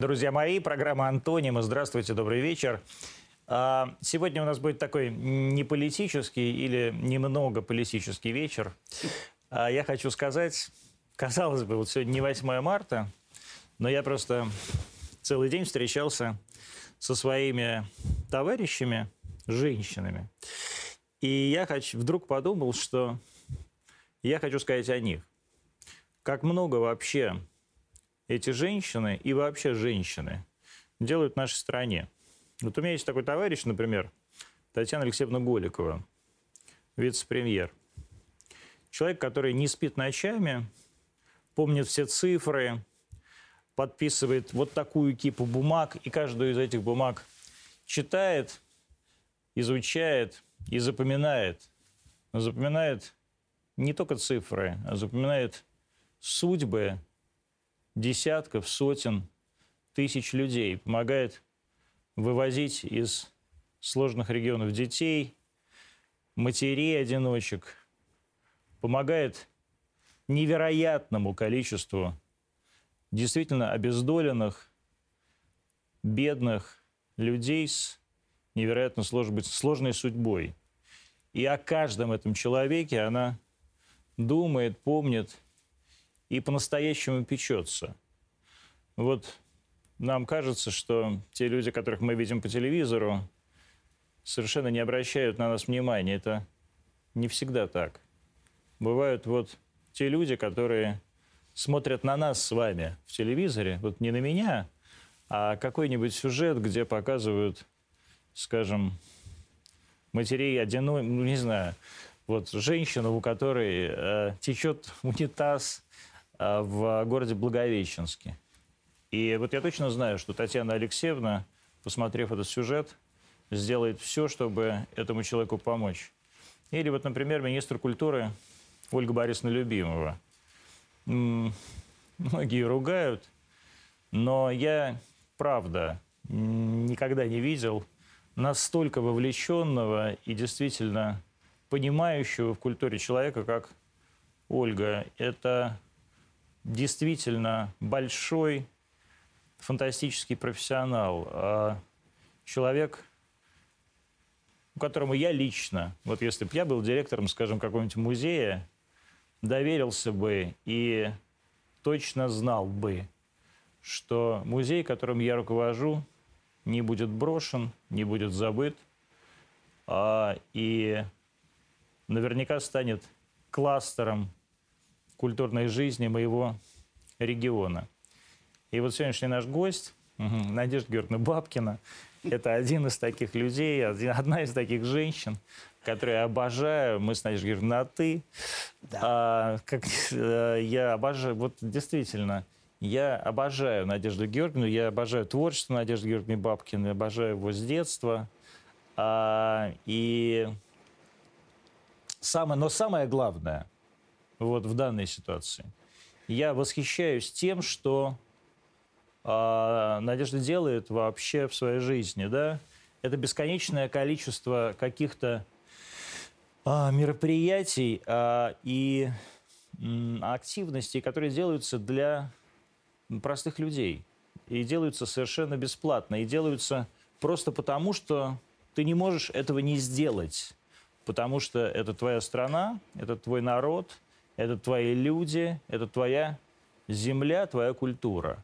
Друзья мои, программа «Антонима». Здравствуйте, добрый вечер. А, сегодня у нас будет такой не политический или немного политический вечер. А, я хочу сказать, казалось бы, вот сегодня не 8 марта, но я просто целый день встречался со своими товарищами, женщинами. И я хочу, вдруг подумал, что я хочу сказать о них. Как много вообще эти женщины и вообще женщины делают в нашей стране. Вот у меня есть такой товарищ, например, Татьяна Алексеевна Голикова, вице-премьер. Человек, который не спит ночами, помнит все цифры, подписывает вот такую кипу бумаг, и каждую из этих бумаг читает, изучает и запоминает. Запоминает не только цифры, а запоминает судьбы десятков, сотен, тысяч людей, помогает вывозить из сложных регионов детей, матерей-одиночек, помогает невероятному количеству действительно обездоленных, бедных людей с невероятно сложной, сложной судьбой. И о каждом этом человеке она думает, помнит – и по-настоящему печется. Вот нам кажется, что те люди, которых мы видим по телевизору, совершенно не обращают на нас внимания. Это не всегда так. Бывают вот те люди, которые смотрят на нас с вами в телевизоре, вот не на меня, а какой-нибудь сюжет, где показывают, скажем, матерей одиной, ну не знаю, вот женщину, у которой э, течет унитаз, в городе Благовещенске. И вот я точно знаю, что Татьяна Алексеевна, посмотрев этот сюжет, сделает все, чтобы этому человеку помочь. Или вот, например, министр культуры Ольга Борисовна Любимова. Многие ругают, но я, правда, никогда не видел настолько вовлеченного и действительно понимающего в культуре человека, как Ольга. Это действительно большой, фантастический профессионал, а человек, которому я лично, вот если бы я был директором, скажем, какого-нибудь музея, доверился бы и точно знал бы, что музей, которым я руковожу, не будет брошен, не будет забыт, а, и наверняка станет кластером культурной жизни моего региона. И вот сегодняшний наш гость, Надежда Георгиевна Бабкина, это один из таких людей, одна из таких женщин, которую я обожаю. Мы с Надеждой Георгиевной на «ты». Да. А, как, э, я обожаю, вот действительно, я обожаю Надежду Георгиевну, я обожаю творчество Надежды Георгиевны Бабкиной, обожаю его с детства. А, и самое, но самое главное – вот в данной ситуации. Я восхищаюсь тем, что э, Надежда делает вообще в своей жизни, да. Это бесконечное количество каких-то э, мероприятий э, и э, активностей, которые делаются для простых людей и делаются совершенно бесплатно и делаются просто потому, что ты не можешь этого не сделать, потому что это твоя страна, это твой народ, это твои люди, это твоя земля, твоя культура.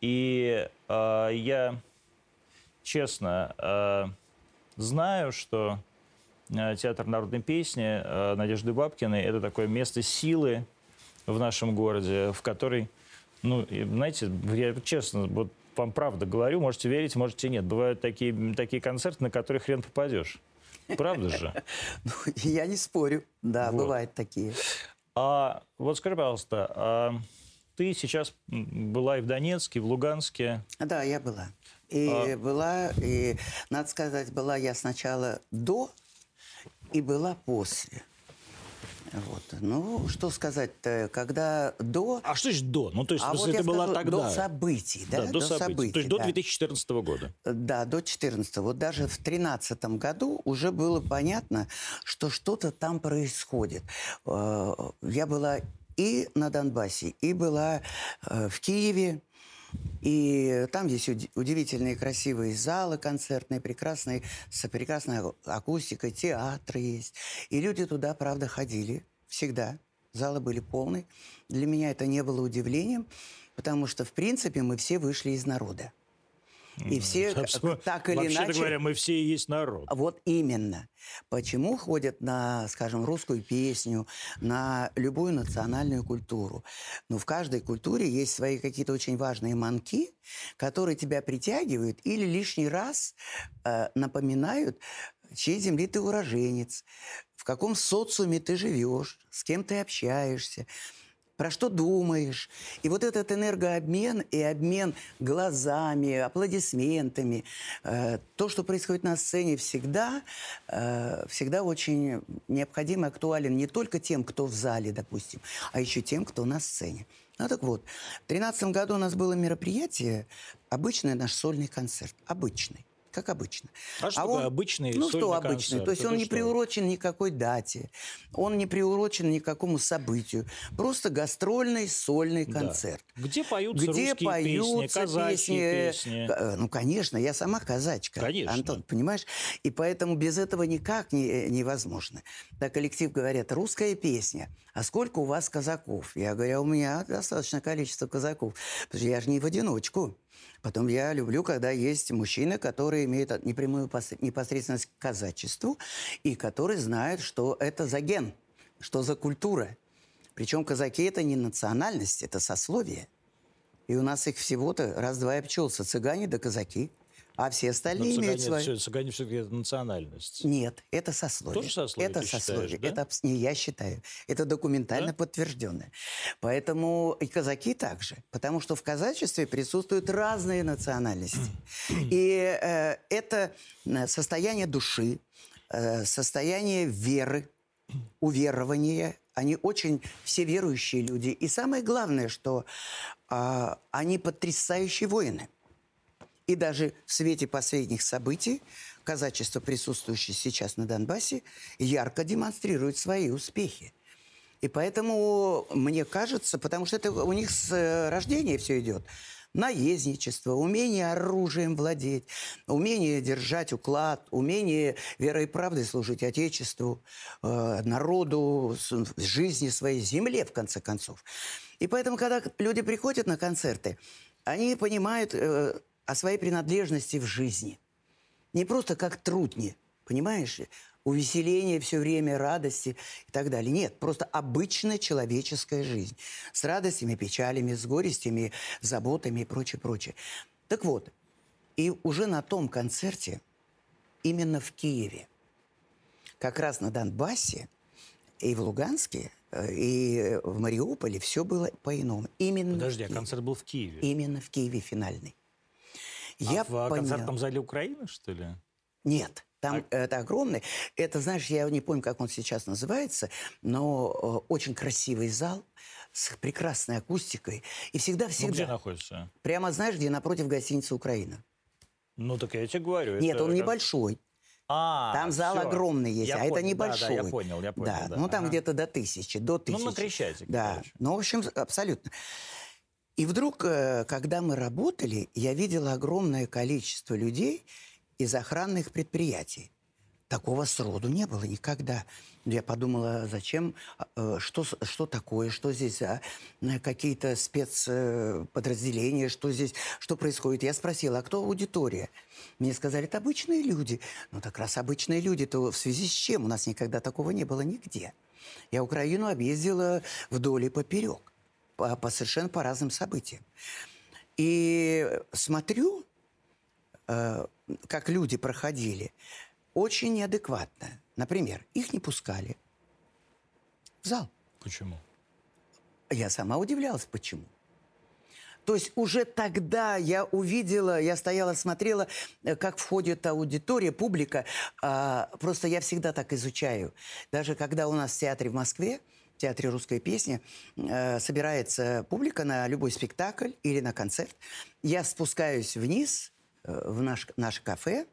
И э, я честно э, знаю, что э, театр народной песни э, Надежды Бабкиной это такое место силы в нашем городе, в которой, ну, знаете, я честно, вот вам правда говорю, можете верить, можете нет. Бывают такие, такие концерты, на которые хрен попадешь. Правда же? Ну, я не спорю. Да, бывают такие. А вот скажи, пожалуйста, а ты сейчас была и в Донецке, и в Луганске? Да, я была. И а... была, и, надо сказать, была я сначала до и была после. Вот. Ну, что сказать-то, когда до... А что значит до? Ну, то есть, а вот это было скажу, тогда? До событий, да? да до, до событий. событий. То есть, да. до 2014 года? Да, до 2014. Вот даже в 2013 году уже было понятно, что что-то там происходит. Э, я была и на Донбассе, и была э, в Киеве, И там есть удивительные красивые залы концертные, прекрасные, с прекрасной акустикой, театры есть. И люди туда, правда, ходили всегда. Залы были полны. Для меня это не было удивлением, потому что, в принципе, мы все вышли из народа. И все Собственно, так или вообще иначе... говоря, мы все и есть народ. Вот именно. Почему ходят на, скажем, русскую песню, на любую национальную культуру? Ну, в каждой культуре есть свои какие-то очень важные манки, которые тебя притягивают или лишний раз э, напоминают, чьей земли ты уроженец, в каком социуме ты живешь, с кем ты общаешься про что думаешь. И вот этот энергообмен и обмен глазами, аплодисментами, э, то, что происходит на сцене, всегда, э, всегда очень необходим и актуален не только тем, кто в зале, допустим, а еще тем, кто на сцене. Ну так вот, в 2013 году у нас было мероприятие, обычный наш сольный концерт, обычный как обычно. А что а он, обычный Ну что обычный? Концерт? То есть он не что? приурочен никакой дате, он не приурочен никакому событию. Просто гастрольный сольный концерт. Да. Где поются Где русские поются песни, казачьи песни. песни? Э, ну, конечно, я сама казачка, конечно. Антон, понимаешь? И поэтому без этого никак не, э, невозможно. Да, коллектив говорят, русская песня. А сколько у вас казаков? Я говорю, а у меня достаточное количество казаков. Потому что я же не в одиночку. Потом я люблю, когда есть мужчины, которые имеют непрямую непосредственность к казачеству и которые знают, что это за ген, что за культура. Причем казаки – это не национальность, это сословие. И у нас их всего-то раз-два и обчелся. Цыгане да казаки – а все остальные Но имеют свои... Цыгане все-таки это национальность. Нет, это сословие. Тоже сословие, Это сословие. Считаешь, да? Это не я считаю. Это документально да? подтвержденное. Поэтому и казаки также. Потому что в казачестве присутствуют разные национальности. И э, это э, состояние души, э, состояние веры, уверования. Они очень все верующие люди. И самое главное, что э, они потрясающие воины – и даже в свете последних событий казачество, присутствующее сейчас на Донбассе, ярко демонстрирует свои успехи. И поэтому, мне кажется, потому что это у них с э, рождения все идет, наездничество, умение оружием владеть, умение держать уклад, умение верой и правдой служить Отечеству, э, народу, жизни своей, земле, в конце концов. И поэтому, когда люди приходят на концерты, они понимают э, о своей принадлежности в жизни. Не просто как трудни, понимаешь? Увеселение все время, радости и так далее. Нет, просто обычная человеческая жизнь. С радостями, печалями, с горестями, заботами и прочее, прочее. Так вот, и уже на том концерте, именно в Киеве, как раз на Донбассе и в Луганске, э, и в Мариуполе все было по-иному. Именно Подожди, а концерт был в Киеве? Именно в Киеве финальный. Я а в понял. концертном зале Украины, что ли? Нет. Там а... это огромный. Это, знаешь, я не помню, как он сейчас называется, но э, очень красивый зал с прекрасной акустикой. И всегда-всегда... Ну, где находится? Прямо, знаешь, где напротив гостиницы «Украина». Ну, так я тебе говорю. Нет, он как... небольшой. А, там зал все. огромный есть, я а понял, это небольшой. Да, да, я понял, я понял. Да, да. ну там ага. где-то до тысячи, до тысячи. Ну, на Крещатике, Да, короче. ну, в общем, абсолютно. И вдруг, э, когда мы работали, я видела огромное количество людей из охранных предприятий. Такого сроду не было никогда. Я подумала, зачем, э, что, что такое, что здесь за э, какие-то спецподразделения, что здесь, что происходит. Я спросила, а кто аудитория? Мне сказали, это обычные люди. Ну, так раз обычные люди, то в связи с чем? У нас никогда такого не было нигде. Я Украину объездила вдоль и поперек по, по совершенно по разным событиям. И смотрю, э, как люди проходили, очень неадекватно. Например, их не пускали в зал. Почему? Я сама удивлялась, почему. То есть уже тогда я увидела, я стояла, смотрела, э, как входит аудитория, публика. А, просто я всегда так изучаю. Даже когда у нас в театре в Москве Театре русской песни э, собирается публика на любой спектакль или на концерт. Я спускаюсь вниз э, в наш, наше кафе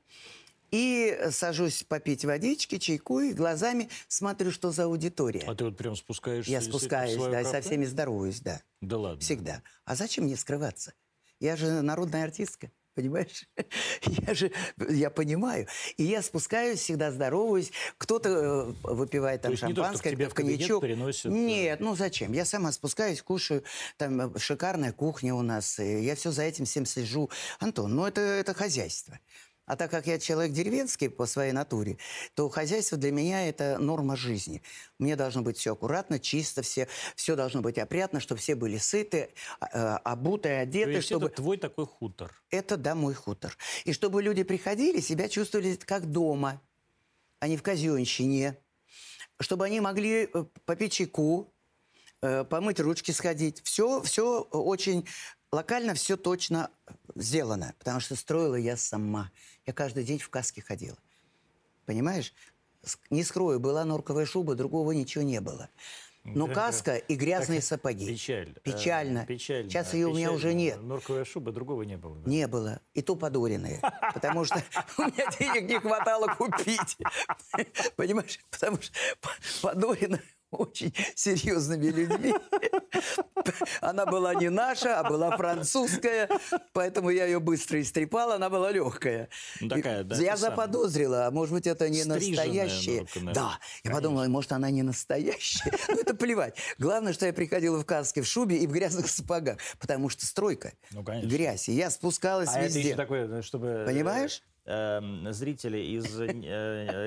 и сажусь попить водички, чайку и глазами смотрю, что за аудитория. А ты вот прям спускаешься? Я спускаюсь, да, кафе? со всеми здороваюсь, да. Да ладно? Всегда. А зачем мне скрываться? Я же народная артистка. Понимаешь? Я же, я понимаю. И я спускаюсь, всегда здороваюсь. Кто-то э, выпивает там шампанское, то, что коньячок. приносят... Э, Нет, ну зачем? Я сама спускаюсь, кушаю. Там э, шикарная кухня у нас. Я все за этим всем слежу. Антон, ну это, это хозяйство. А так как я человек деревенский по своей натуре, то хозяйство для меня – это норма жизни. Мне должно быть все аккуратно, чисто, все, все должно быть опрятно, чтобы все были сыты, а, э, обуты, одеты. То есть чтобы... это твой такой хутор? Это, да, мой хутор. И чтобы люди приходили, себя чувствовали как дома, а не в казенщине. Чтобы они могли э, попить чайку, э, помыть ручки, сходить. Все, все очень локально, все точно сделано, потому что строила я сама. Я каждый день в каске ходила. Понимаешь? Не скрою, была норковая шуба, другого ничего не было. Но каска и грязные сапоги. Печаль. Печально. Печально. Сейчас ее у меня уже нет. Норковая шуба, другого не было. Да? Не было. И то подоренные. Потому что у меня денег не хватало купить. Понимаешь? Потому что подоренные очень серьезными людьми. Она была не наша, а была французская, поэтому я ее быстро истрепала, она была легкая. Ну, такая, да, я заподозрила, а может быть, это не настоящая. Да, я подумала, может, она не настоящая. Ну, это плевать. Главное, что я приходила в каске в шубе и в грязных сапогах, потому что стройка, ну, грязь. И я спускалась а везде. Это еще такое, чтобы... Понимаешь? Эм, зрители из э,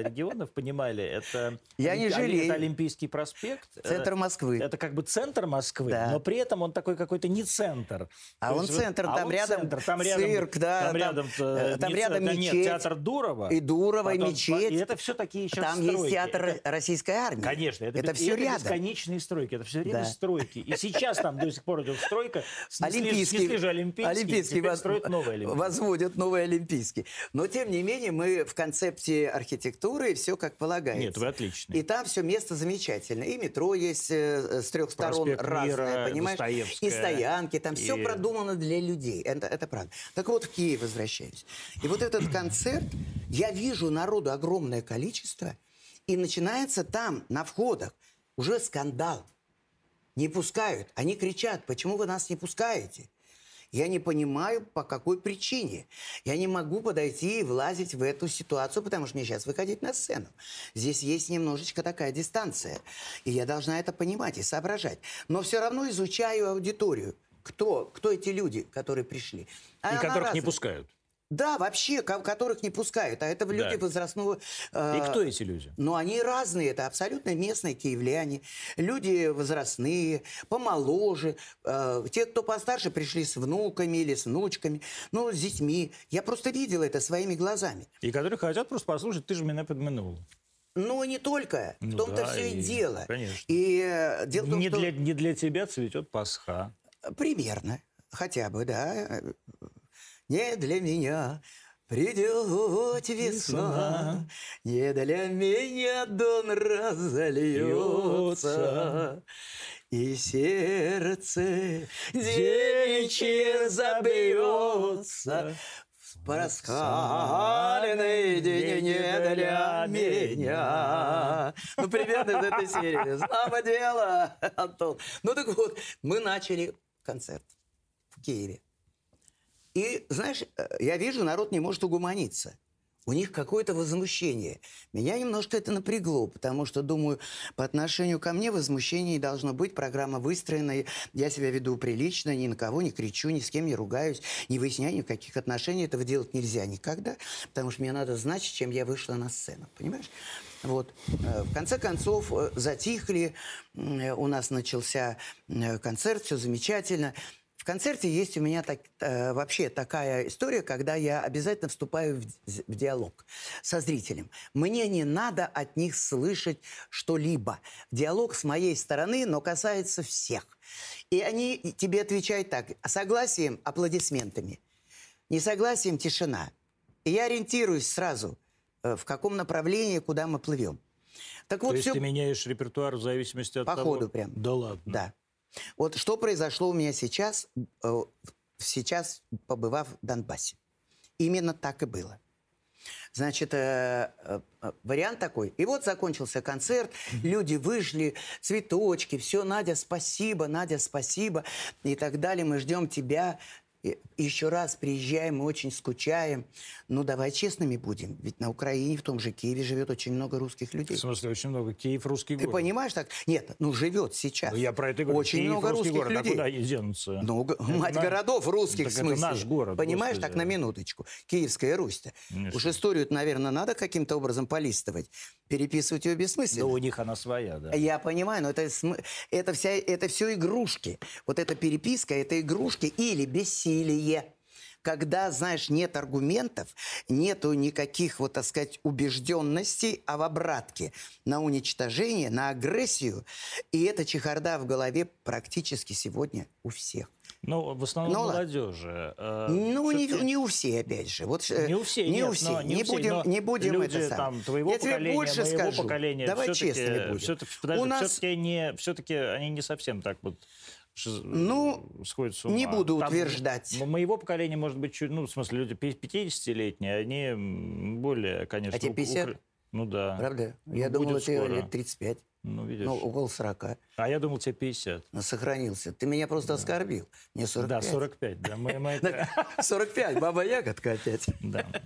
регионов понимали, это, Я не жалею. это Олимпийский проспект. Центр Москвы. Это как бы центр Москвы, да. но при этом он такой какой-то не центр. А То он есть, центр, а там он рядом центр, там рядом, цирк, да. Там рядом, там, там не, рядом да, мечеть. Нет, театр Дурова. И Дурова, потом, и мечеть. И это все такие сейчас Там стройки. есть театр это, российской армии. Конечно, это, это все это рядом. бесконечные стройки, это все время Да. стройки. И сейчас там до сих пор идет стройка. Снесли, Олимпийский, снесли же Олимпийский, Олимпийский теперь воз- строят новый Олимпийский. возводят новый Олимпийский. Но, тем не менее, мы в концепции архитектуры все как полагается. Нет, вы отличные. И там все место замечательно. И метро есть э, с трех сторон Проспект разное, Мира, понимаешь? И стоянки, там все И- продумано для людей. Это, это правда. Так вот, в Киев возвращаюсь. И вот этот концерт, я вижу народу огромное количество, и начинается там, на входах, уже скандал. Не пускают. Они кричат, почему вы нас не пускаете? Я не понимаю, по какой причине. Я не могу подойти и влазить в эту ситуацию, потому что мне сейчас выходить на сцену. Здесь есть немножечко такая дистанция. И я должна это понимать и соображать. Но все равно изучаю аудиторию. Кто, кто эти люди, которые пришли? А И которых не разная. пускают. Да, вообще, ко- которых не пускают. А это люди Да. возрастного... э, И кто эти люди? но они разные, это абсолютно местные киевляне, люди возрастные, помоложе, э, те, кто постарше, пришли с внуками или с внучками, ну, с детьми. Я просто видела это своими глазами. И которые хотят просто послушать, ты же меня подманул. Но не только, в Ну том-то да, все и, и- дело. конечно. И э, дело в том, Не что... для, не для тебя цветет Пасха. Примерно, хотя бы, да. Не для меня придет весна, не для меня дон разольется, и сердце девичье забьется. В Пасхальный день не для меня. Ну, примерно из этой серии. Знамо дело, Антон. Ну, так вот, мы начали концерт в Киеве. И, знаешь, э, я вижу, народ не может угуманиться. У них какое-то возмущение. Меня немножко это напрягло, потому что, думаю, по отношению ко мне возмущение должно быть. Программа выстроена, я себя веду прилично, ни на кого не кричу, ни с кем не ругаюсь, не выясняю никаких отношений. Этого делать нельзя никогда, потому что мне надо знать, чем я вышла на сцену. Понимаешь? Вот. Э, В конце концов, э, затихли, у нас начался концерт, все замечательно. В концерте есть у меня так- э, вообще такая история, когда я обязательно вступаю в, в диалог со зрителем. Мне не надо от них слышать что-либо. Диалог с моей стороны, но касается всех. И они тебе отвечают так, согласием, аплодисментами. Несогласием – тишина. И я ориентируюсь сразу, э, в каком направлении, куда мы плывем. Так То вот, есть все ты меняешь репертуар в зависимости от По того... ходу прям. Да ладно. Да. Вот что произошло у меня сейчас, э, сейчас побывав в Донбассе. Именно так и было. Значит, э, э, э, вариант такой. И вот закончился концерт, люди вышли, цветочки, все, Надя, спасибо, Надя, спасибо, и так далее. Мы ждем тебя. Еще раз приезжаем, мы очень скучаем. Ну, давай честными будем. Ведь на Украине, в том же Киеве, живет очень много русских людей. В смысле, очень много. Киев русский Ты город. понимаешь так? Нет, ну живет сейчас. Ну, я про это говорю. Очень Киев много русских город. людей. А куда они денутся? Ну, Это мать наш- городов русских Так в это смысле. наш город, Понимаешь, господи. так на минуточку. Киевская Русь-то. Конечно. Уж историю наверное, надо каким-то образом полистывать. Переписывать ее Да бессмысленно. у них она своя, да. Я понимаю, но это, это, вся, это все игрушки. Вот эта переписка, это игрушки или бессилие. Когда, знаешь, нет аргументов, нету никаких, вот так сказать, убежденностей, а в обратке на уничтожение, на агрессию. И эта чехарда в голове практически сегодня у всех. Ну, в основном ладно. молодежи. Э, Ну, не, не у всех, опять же. Вот, э, Не у всех, не нет, у всех. но не не, у всех, будем, но не будем люди это там твоего Я тебе поколения, больше моего скажу. поколения, Давай все-таки, честными будем. Все-таки, подожди, у нас все-таки, не, все-таки они не совсем так вот Ну, сходят с ума. не буду Там, утверждать. моего поколения, может быть, чуть, ну, в смысле, люди пи- 50-летние, они более, конечно... А тебе ук- 50? укр- Ну да. Правда? Ну, Я думал, скоро. лет 35. Ну, видишь. Ну, около 40. А я думал, тебе 50. Но сохранился. Ты меня просто оскорбил. Мне 45. Да, 45, да. Мы, мы это- 45, баба ягодка опять. да.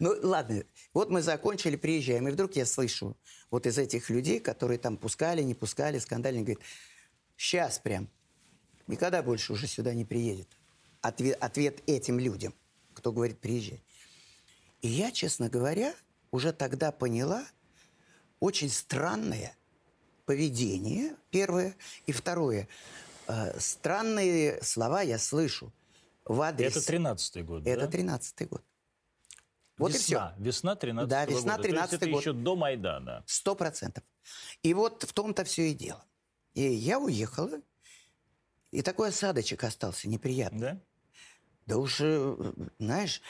Ну, ладно. Вот мы закончили, приезжаем, и вдруг я слышу вот из этих людей, которые там пускали, не пускали, скандальные, говорит, сейчас прям, никогда больше уже сюда не приедет. Ответ, ответ этим людям, кто говорит, приезжай. И я, честно говоря, уже тогда поняла очень странное поведение, первое, и второе. э, странные слова я слышу в адрес... Это 13-й год, Это да? 13 год. Вот и все. весна, Весна 13 Да, весна года. То есть 13-й это год. еще до Майдана. Сто процентов. И вот в том-то все и дело. И я уехала, и такой осадочек остался неприятный. Да? Да уж, э, знаешь,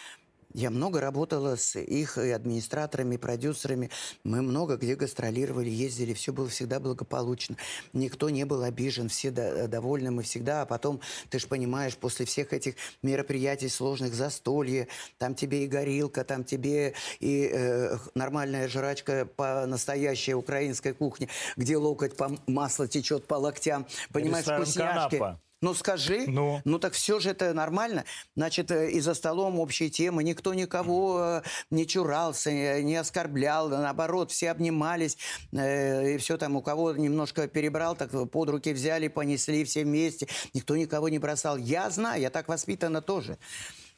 я много работала с их и администраторами, и продюсерами. Мы много где гастролировали, ездили, все было всегда благополучно. Никто не был обижен, все до- довольны мы всегда. А потом, ты же понимаешь, после всех этих мероприятий сложных, застолье, там тебе и горилка, там тебе и э, нормальная жрачка по настоящей украинской кухне, где локоть по масло течет по локтям, понимаешь, Ресторан вкусняшки. «Канапа». Ну скажи, Ну? ну так все же это нормально. Значит, э, и за столом общие темы, никто никого э, не чурался, э, не оскорблял, наоборот, все обнимались, и все там, у кого немножко перебрал, так под руки взяли, понесли все вместе, никто никого не бросал. Я знаю, я так воспитана тоже.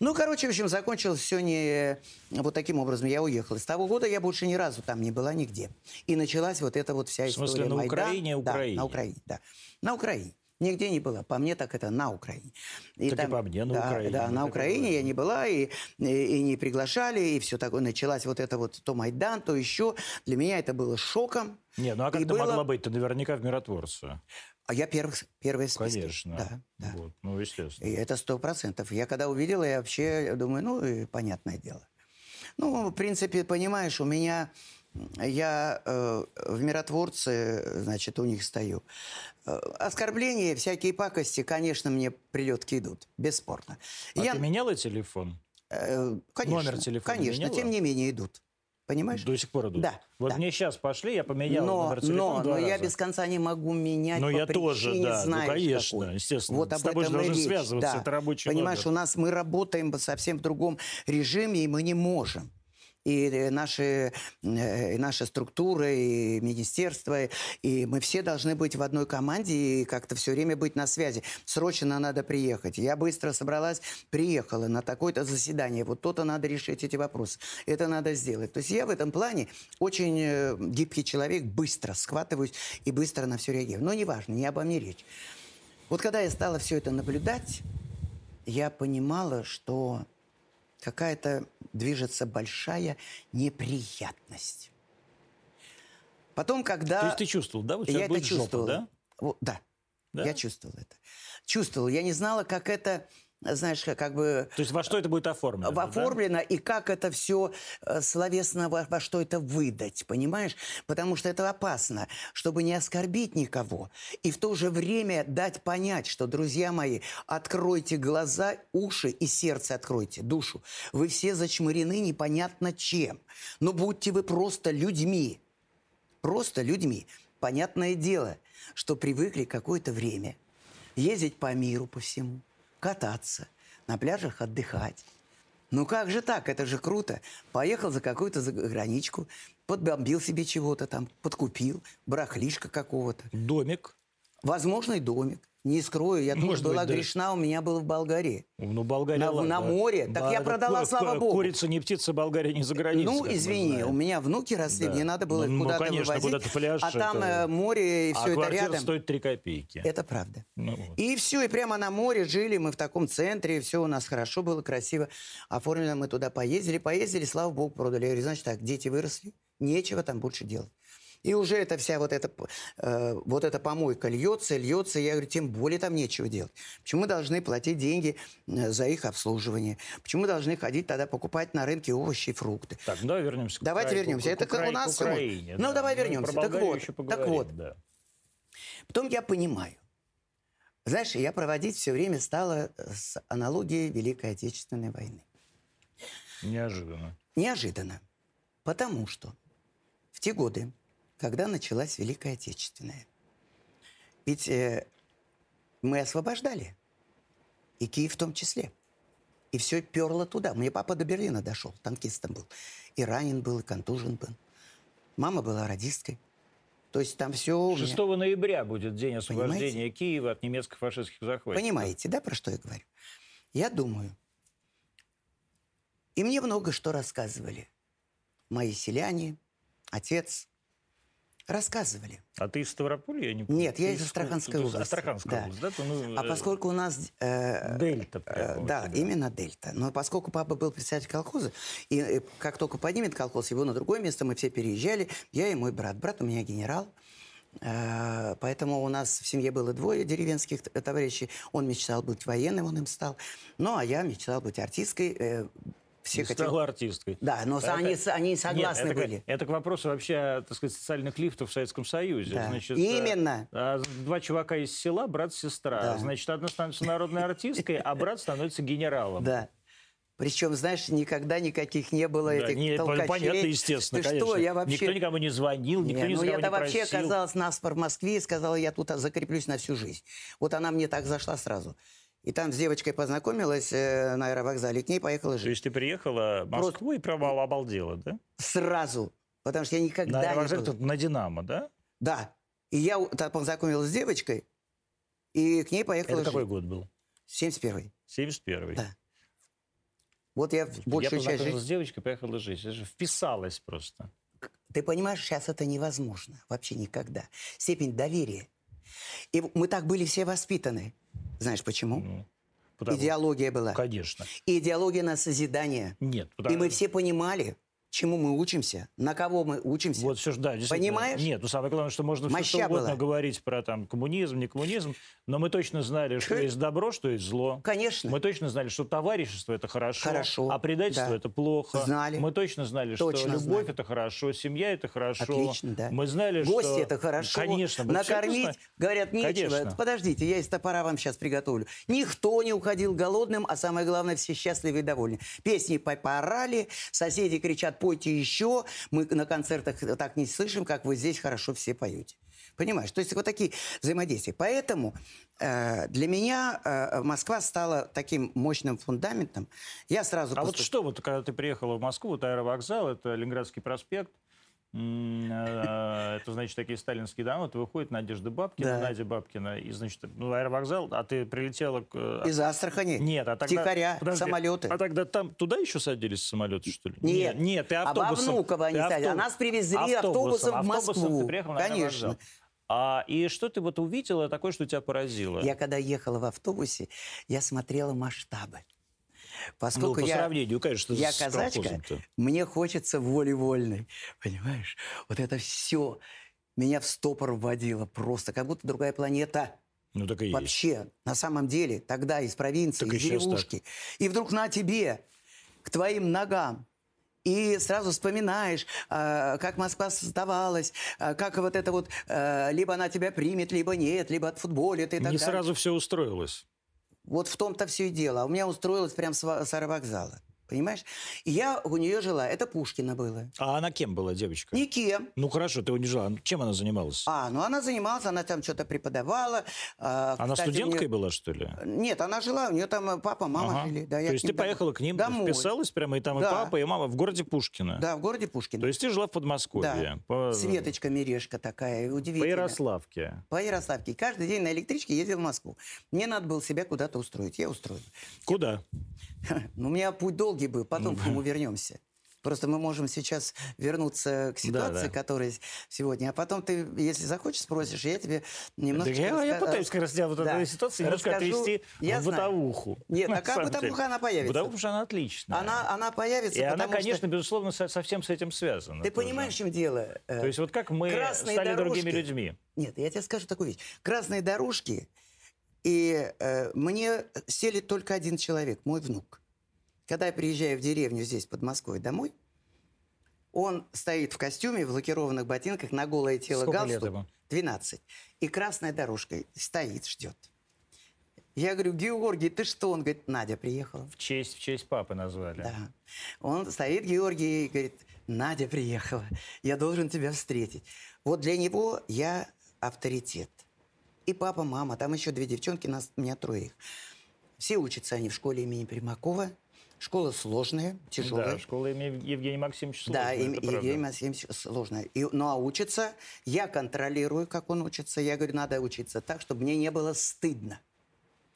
Ну, короче, в общем, закончилось все не вот таким образом. Я уехала. С того года я больше ни разу там не была нигде. И началась вот эта вот вся В смысле, история на Майдан. Украине, Да, Украине? на Украине, да. На Украине. Нигде не была. По мне так это на Украине. Так и по мне на да, Украине. Да, на и Украине я не была, и, и, и не приглашали, и все такое. Началась вот это вот то Майдан, то еще. Для меня это было шоком. Не, ну а как И это было- могла быть? Ты наверняка в миротворце. А я первый, первый в списке. Конечно. Да, да. Вот. Ну, естественно. И это сто процентов. Я когда увидела, я вообще думаю, ну, и понятное дело. Ну, в принципе, понимаешь, у меня... Я э, в миротворце, значит, у них стою. Э, оскорбления, всякие пакости, конечно, мне прилетки идут, бесспорно. А я, ты меняла телефон? э, конечно, номер телефона Конечно, меняла? тем не менее идут. Понимаешь? До сих пор идут? Да, Вот да. мне сейчас пошли, я поменял но, номер телефона но, но я раза. без конца не могу менять Ну, по я тоже, да. Ну, знаешь конечно, какой. естественно. Вот С об тобой же должен речь. связываться, да. это рабочий Понимаешь, номер. у нас мы работаем совсем в другом режиме, и мы не можем. И наши, э, и наша структура, и министерство, и мы все должны быть в одной команде и как-то все время быть на связи. Срочно надо приехать. Я быстро собралась, приехала на такое-то заседание. Вот то-то надо решить эти вопросы. Это надо сделать. То есть я в этом плане очень э, гибкий человек, быстро схватываюсь и быстро на все реагирую. Но неважно, не обо мне речь. Вот когда я стала все это наблюдать, я понимала, что какая-то движется большая неприятность. Потом, когда... То есть ты чувствовал, да? Вот я это будет жопа, да? Да? Да? я чувствовал это. Чувствовал. Я не знала, как это, знаешь, как, бы То есть во что это будет оформлено? да? оформлено и как это все словесно во, во что это выдать, понимаешь? Потому что это опасно, чтобы не оскорбить никого. И в то же время дать понять, что, друзья мои, откройте глаза, уши и сердце откройте, душу. Вы все зачмырены непонятно чем. Но будьте вы просто людьми. Просто людьми. Понятное дело, что привыкли какое-то время ездить по миру по всему, кататься, на пляжах отдыхать. Ну как же так? Это же круто. Поехал за какую-то заграничку, подбомбил себе чего-то там, подкупил, барахлишка какого-то. Домик. Возможно, и домик. Не скрою, я Может тоже была быть, да. грешна, у меня было в Болгарии. Ну, Болгария, На- ладно. на море. Так я это продала, ку- слава богу. Курица не птица, Болгария не за границей. ну, извини, у меня внуки росли, Да. мне надо было Ну, ну, куда-то конечно, вывозить. куда-то пляж, а там это- э, море, и а все это квартира рядом. стоит 3 копейки. Это правда. Ну, вот. И все, и прямо на море жили мы в таком центре, все у нас хорошо было, красиво оформлено, мы туда поездили, поездили, слава богу, продали. Я говорю, значит так, дети выросли, нечего там больше делать. И уже эта вся вот эта, э, вот эта помойка льется, льется, я говорю, тем более там нечего делать. Почему мы должны платить деньги э, за их обслуживание? Почему мы должны ходить тогда покупать на рынке овощи и фрукты? Так, ну, давай вернемся к Давайте Укра- вернемся. к- Это как у Укра- нас к Украине. Ну, да. давай и вернемся. Так вот, так вот. да. Потом я понимаю. Знаешь, я проводить все время стала э, с аналогией Великой Отечественной войны. Неожиданно. Неожиданно. Потому что в те годы, когда началась Великая Отечественная, ведь э, мы освобождали, и Киев в том числе. И все перло туда. Мне папа до Берлина дошел, танкистом был. И ранен был, и контужен был. Мама была радисткой. То есть там все... 6 ноября будет день освобождения Понимаете? Киева от немецких фашистских захватчиков. Понимаете, да, про что я говорю? Я думаю, и мне много что рассказывали. Мои селяне, отец, рассказывали. А ты из Ставрополя? Я не помню. Нет, я из из Астраханской области. Астраханской Да. области, да? Ты, ну, А э, поскольку у нас... э, Дельта э, прямо у да, тебя. именно дельта. Но поскольку папа был председатель колхоза, и э, как только поднимет колхоз, его на другое место, мы все переезжали, я и мой брат. Брат у меня генерал, Э, Поэтому у нас в семье было двое деревенских товарищей. Он мечтал быть военным, он им стал. Ну, а я мечтал быть артисткой. э, Все Ты хотели... стала артисткой. Да, но Это- они, они Нет, согласны это, к- были. Это к вопросу вообще, так сказать, социальных лифтов в Советском Союзе. Да. Значит, Именно. а, Два чувака из села, брат-сестра. Да. Значит, одна становится народной артисткой, а брат становится генералом. Да. Причем, знаешь, никогда никаких не было Да, этих не, толкачей. понятно, естественно, Ты конечно. что, я вообще... Никто никому не звонил, никто Не, ни ну я-то не вообще просил. оказалась наспор в Москве и сказала, я тут закреплюсь на всю жизнь. Вот она мне так зашла сразу. И там с девочкой познакомилась э, на аэровокзале, к ней поехала То жить. есть ты приехала в Москву и прямо обалдела, да? Сразу. Потому что я никогда На не аэровокзале была. тут на Динамо, да? Да. И я там познакомилась с девочкой, и к ней поехала Это какой жить. год был? 71-й. 71-й. Да. Вот я Я большую часть познакомилась жизни... с девочкой, поехала жить. Это же вписалась просто. Ты понимаешь, сейчас это невозможно. Вообще никогда. Степень доверия. И мы так были все воспитаны. Знаешь почему? Ну, потому- Идеология была. Конечно. И идеология на созидание. Нет. И потому- мы все понимали, чему мы учимся, на кого мы учимся. Вот все, да. Понимаешь? Нет, ну самое главное, что можно все Моща что угодно была. говорить про там коммунизм, не коммунизм, но мы точно знали, что есть добро, что есть зло. Конечно. Мы точно знали, что товарищество это хорошо, Хорошо, а предательство да. это плохо. Знали. Мы точно знали, Точно что любовь знали. это хорошо, семья это хорошо. Отлично, да. Мы знали, Гости что это хорошо. Конечно, Накормить, знали. говорят, нечего. Конечно. Подождите, я из топора вам сейчас приготовлю. Никто не уходил голодным, а самое главное, все счастливы и довольны. Песни по- поорали, соседи кричат, пойте еще. Мы на концертах так не слышим, как вы здесь хорошо все поете. Понимаешь? То есть вот такие взаимодействия. Поэтому э, для меня э, Москва стала таким мощным фундаментом. Я сразу... А вот поступ- что, вот когда ты приехала в Москву, вот аэровокзал, это Ленинградский проспект, это, значит, такие сталинские дома, вот выходит Надежда Бабкина, Да. Надя Бабкина, и, значит, ну, аэровокзал, а ты прилетела... к, э, Из Астрахани. Нет, а тогда... Втихаря, Подожди, самолеты. А тогда там туда еще садились самолеты, что ли? Нет. нет, ты А во автобусом. Внуково они ты садились. А автобус- нас привезли автобусом в автобусом Москву. ты приехала на Конечно. аэровокзал. А, и что ты вот увидела такое, что тебя поразило? Я когда ехала в автобусе, я смотрела масштабы. Ну, Поскольку по я, сравнению, конечно, я казачка, мне хочется воли вольной. Понимаешь? Вот это все меня в стопор вводило просто, как будто другая планета. Ну, так и есть. Вообще, на самом деле, тогда из провинции, Так и из щас деревушки. И вдруг на тебе, к твоим ногам. И сразу вспоминаешь, а, как Москва создавалась, а, как вот это вот, а, либо она тебя примет, либо нет, либо отфутболит и так Не далее. сразу все устроилось. Вот в том-то все и дело. А у меня устроилось прям с с аэровокзала. Понимаешь? И я у нее жила. Это Пушкина было. А она кем была, девочка? Никем. Ну хорошо, ты у нее жила. Чем она занималась? А, ну она занималась, она там что-то преподавала. А, она кстати, студенткой нее- была, что ли? Нет, она жила, у нее там э, папа, мама Ага. жили. Да, я То есть ты поехала к ним, домой. вписалась прямо, и там и Да. папа, и мама в городе Пушкино. Да, в городе Пушкино. То есть ты жила в Подмосковье. Да. По, Светочка Мережка такая, по удивительная. Ярославке. По Ярославке. И Каждый день на электричке ездил в Москву. Мне надо было себя куда-то устроить. Я устроил. Куда? Ну, у меня путь долгий был, потом к нему вернемся. Просто мы можем сейчас вернуться к ситуации, да. которая сегодня. А потом ты, если захочешь, спросишь, я тебе немножко... Так я, я пытаюсь как раз тебя вот Да. эту ситуацию немножко Расскажу. отвести Я в бытовуху. Нет, такая самом бытовуха, деле. она появится. Бытовуха, она отличная. Она, она появится, И она, конечно, что... безусловно, со, совсем с этим связана. Ты тоже. понимаешь, в чем дело? То есть вот как мы красные стали дорожки. другими людьми. Нет, я тебе скажу такую вещь. Красные дорожки, и э, мне селит только один человек, мой внук. Когда я приезжаю в деревню здесь, в Подмосковье, домой, он стоит в костюме, в лакированных ботинках, на голое тело Сколько лет галстук. ему? 12. И красная дорожка стоит, ждет. Я говорю, Георгий, ты что? Он говорит, Надя приехала. В честь, в честь папы назвали. Да. Он стоит, Георгий, и говорит, Надя приехала, я должен тебя встретить. Вот для него я авторитет. И папа, мама, там еще две девчонки, нас, у меня трое их. Все учатся они в школе имени Примакова. Школа сложная, тяжелая. Да, школа имени Евгения Максимовича Да, сложная, им- это правда. Евгений Максимович сложно. И, ну, а учится, я контролирую, как он учится. Я говорю, надо учиться так, чтобы мне не было стыдно.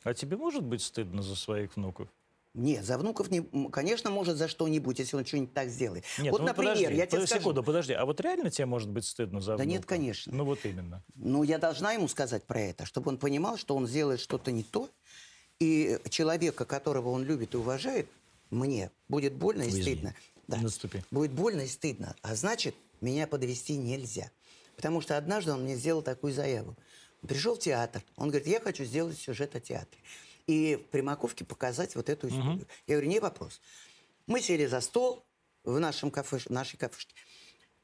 А тебе может быть стыдно за своих внуков? Нет, за внуков, не, конечно, может за что-нибудь, если он что-нибудь так сделает. Нет, вот, ну например, подожди, я тебе под- скажу. секунду, подожди. А вот реально тебе может быть стыдно за Да нет, внука? конечно. Ну вот именно. Ну, я должна ему сказать про это, чтобы он понимал, что он сделает что-то не то, и человека, которого он любит и уважает, мне будет больно и извини. стыдно. Да. Наступи. Будет больно и стыдно. А значит, меня подвести нельзя. Потому что однажды он мне сделал такую заяву. Пришел в театр. Он говорит, я хочу сделать сюжет о театре. И в Примаковке показать вот эту историю. Я говорю, не вопрос. Мы сели за стол в нашем кафе, в нашей кафешке.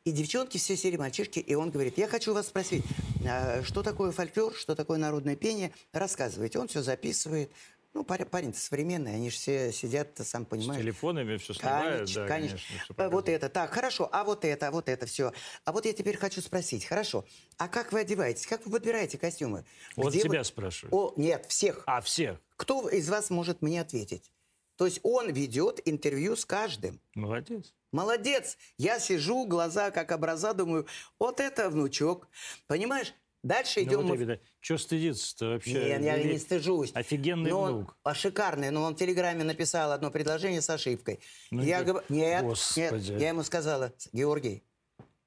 И девчонки все сели, мальчишки, и он говорит, я хочу вас спросить, а, что такое фольклор, что такое народное пение, рассказывайте. Он все записывает. Ну, парень, парень современный, они же все сидят, ты сам С понимаешь. телефонами все снимают. Конечно, да, конечно. всё Э, вот это, так, хорошо, а вот это, а вот это все. А вот я теперь хочу спросить, хорошо, а как вы одеваетесь, как вы подбираете костюмы? Он Где тебя вы- спрашивает. О, нет, всех. А, всех? Кто из вас может мне ответить? То есть он ведет интервью с каждым. Молодец. Молодец. Я сижу, глаза как образа, думаю, вот это внучок. Понимаешь? Дальше Ну идем вот мы... именно. Что стыдиться-то вообще? Не, я не стыжусь. Офигенный но он, внук. а шикарный, но он в Телеграме написал одно предложение с ошибкой. Ну, я это- нет, Господи. нет, я ему сказала, Георгий,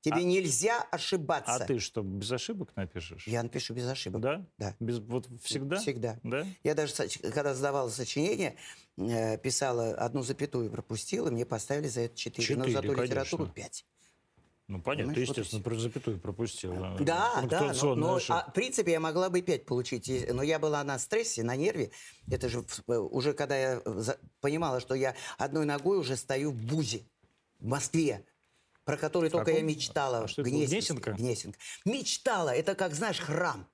тебе А- нельзя ошибаться. А ты что, без ошибок напишешь? Я напишу без ошибок. Да? Да. Без, вот всегда? Всегда. Да? Я даже, когда сдавала сочинение, э, писала одну запятую, пропустила, мне поставили за это 4. но Четыре, зато литературу конечно. 5. Ну, понятно. Ты, Понимаешь, вот и естественно, всё. про запятую пропустил. Да, да, но, Пунктуационная но, ошибка. а, в принципе я могла бы 5 получить, но я была на стрессе, на нерве. Это же э, уже когда я э, понимала, что я одной ногой уже стою в БУЗе, в Москве, про который только каком? я мечтала. А что это Гнесинка? Гнесинка. Мечтала, это как, знаешь, храм.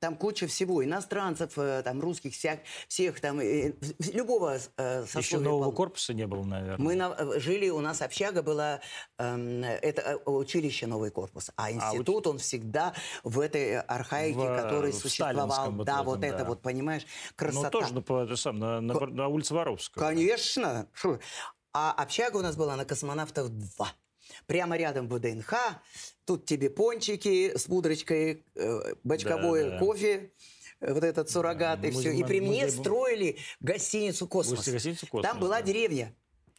Там куча всего, иностранцев, э, там русских, всех, всех там, э, любого э. Еще нового полного. корпуса не было, наверное. Мы на- э, жили, у нас общага была, эм, это э, училище новый корпус, а институт он всегда в этой архаике, В, который в существовал. вот да, этом, вот это да. вот, понимаешь, красота. Ну, тоже на, это сам, на, на, на улице Воровского. Конечно. А общага у нас была на космонавтов 2. Прямо рядом ВДНХ. Тут тебе пончики с пудрочкой, э, бочковой Да, да. кофе, э, вот этот суррогат Да, и все. И при мне строили гостиницу «Космос». Гости- гостиницу «Космос», Там была да. деревня.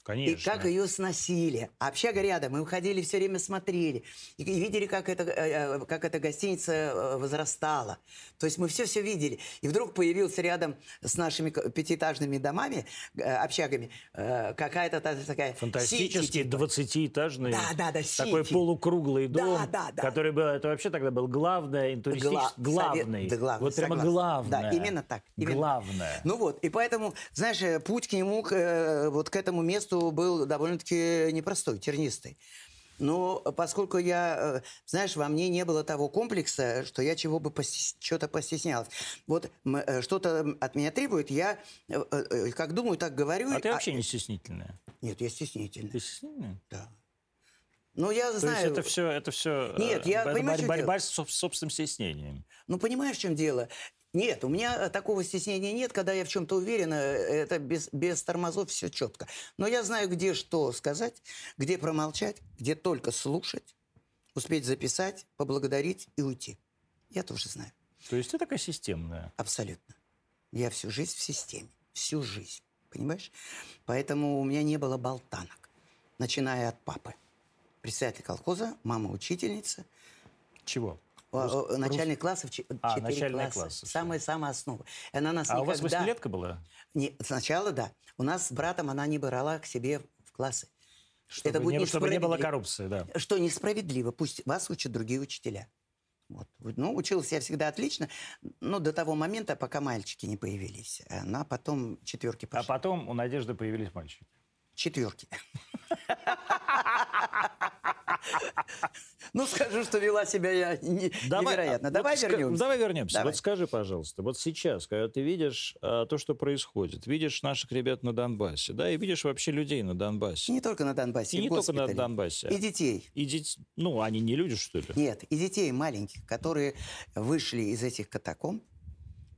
Конечно. И как ее сносили. Общага рядом. Мы уходили, все время смотрели. И, и видели, как, это, э, э, как эта гостиница э, возрастала. То есть мы все-все видели. И вдруг появился рядом с нашими пятиэтажными домами, общагами, какая-то та- такая... Фантастический сити, типа. 20-этажный, Да, да, да, такой сити. полукруглый Да, дом, да, да. который был, это вообще тогда был главное, Гла- главный, да, главный, вот прямо главное. Да, именно так. именно. Главное. Ну вот, и поэтому, знаешь, путь к нему, к, вот к этому месту был довольно-таки непростой, тернистый. Но поскольку я, э, знаешь, во мне не было того комплекса, что я чего бы постес... что-то постеснялась. Вот э, что-то от меня требует, я э, как думаю, так говорю. А ты вообще а... не стеснительная? Нет, я стеснительная. Ты стеснительная? Да. Ну, я То знаю... есть это все, это все Нет, я, борьба, понимаешь, борьба с собственным стеснением. Ну, понимаешь, в чем дело? Нет, у меня такого стеснения нет, когда я в чем-то уверена, это без, без тормозов все четко. Но я знаю, где что сказать, где промолчать, где только слушать, успеть записать, поблагодарить и уйти. Я тоже знаю. То есть ты такая системная? Абсолютно. Я всю жизнь в системе. Всю жизнь. Понимаешь? Поэтому у меня не было болтанок, начиная от папы председатель колхоза, мама учительница. Чего? Рус... Начальных классов, четыре а, начальные класса. классы. Самая-самая основа. Она нас а никогда... у вас восьмилетка была? Не, сначала да. У нас с братом она не брала к себе в классы. Чтобы, Это будет не, чтобы не было коррупции, да. Что несправедливо. Пусть вас учат другие учителя. Вот. Ну, учился я всегда отлично, но до того момента, пока мальчики не появились. А потом четверки пошли. А потом у Надежды появились мальчики. Четверки. Ну, скажу, что вела себя я невероятно. Давай вернемся. Давай вернемся. Вот скажи, пожалуйста, вот сейчас, когда ты видишь а, то, что происходит, видишь наших ребят на Донбассе, да, и видишь вообще людей на Донбассе. Не только на Донбассе, и не только на Донбассе. И детей. И детей. Ну, они не люди, что ли? Нет, и детей маленьких, которые вышли из этих катакомб,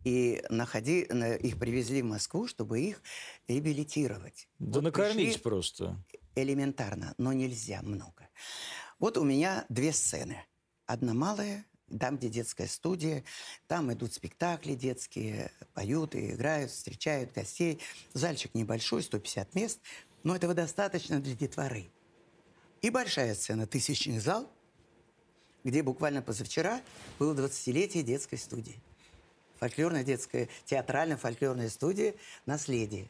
и находи, их привезли в Москву, чтобы их реабилитировать. Да вот накормить просто. Элементарно, но нельзя много. Вот у меня две сцены. Одна малая, там, где детская студия, там идут спектакли детские, поют и играют, встречают гостей. Зальчик небольшой, 150 мест, но этого достаточно для детворы. И большая сцена, тысячный зал, где буквально позавчера было 20-летие детской студии фольклорная детская, театральная фольклорная студия «Наследие».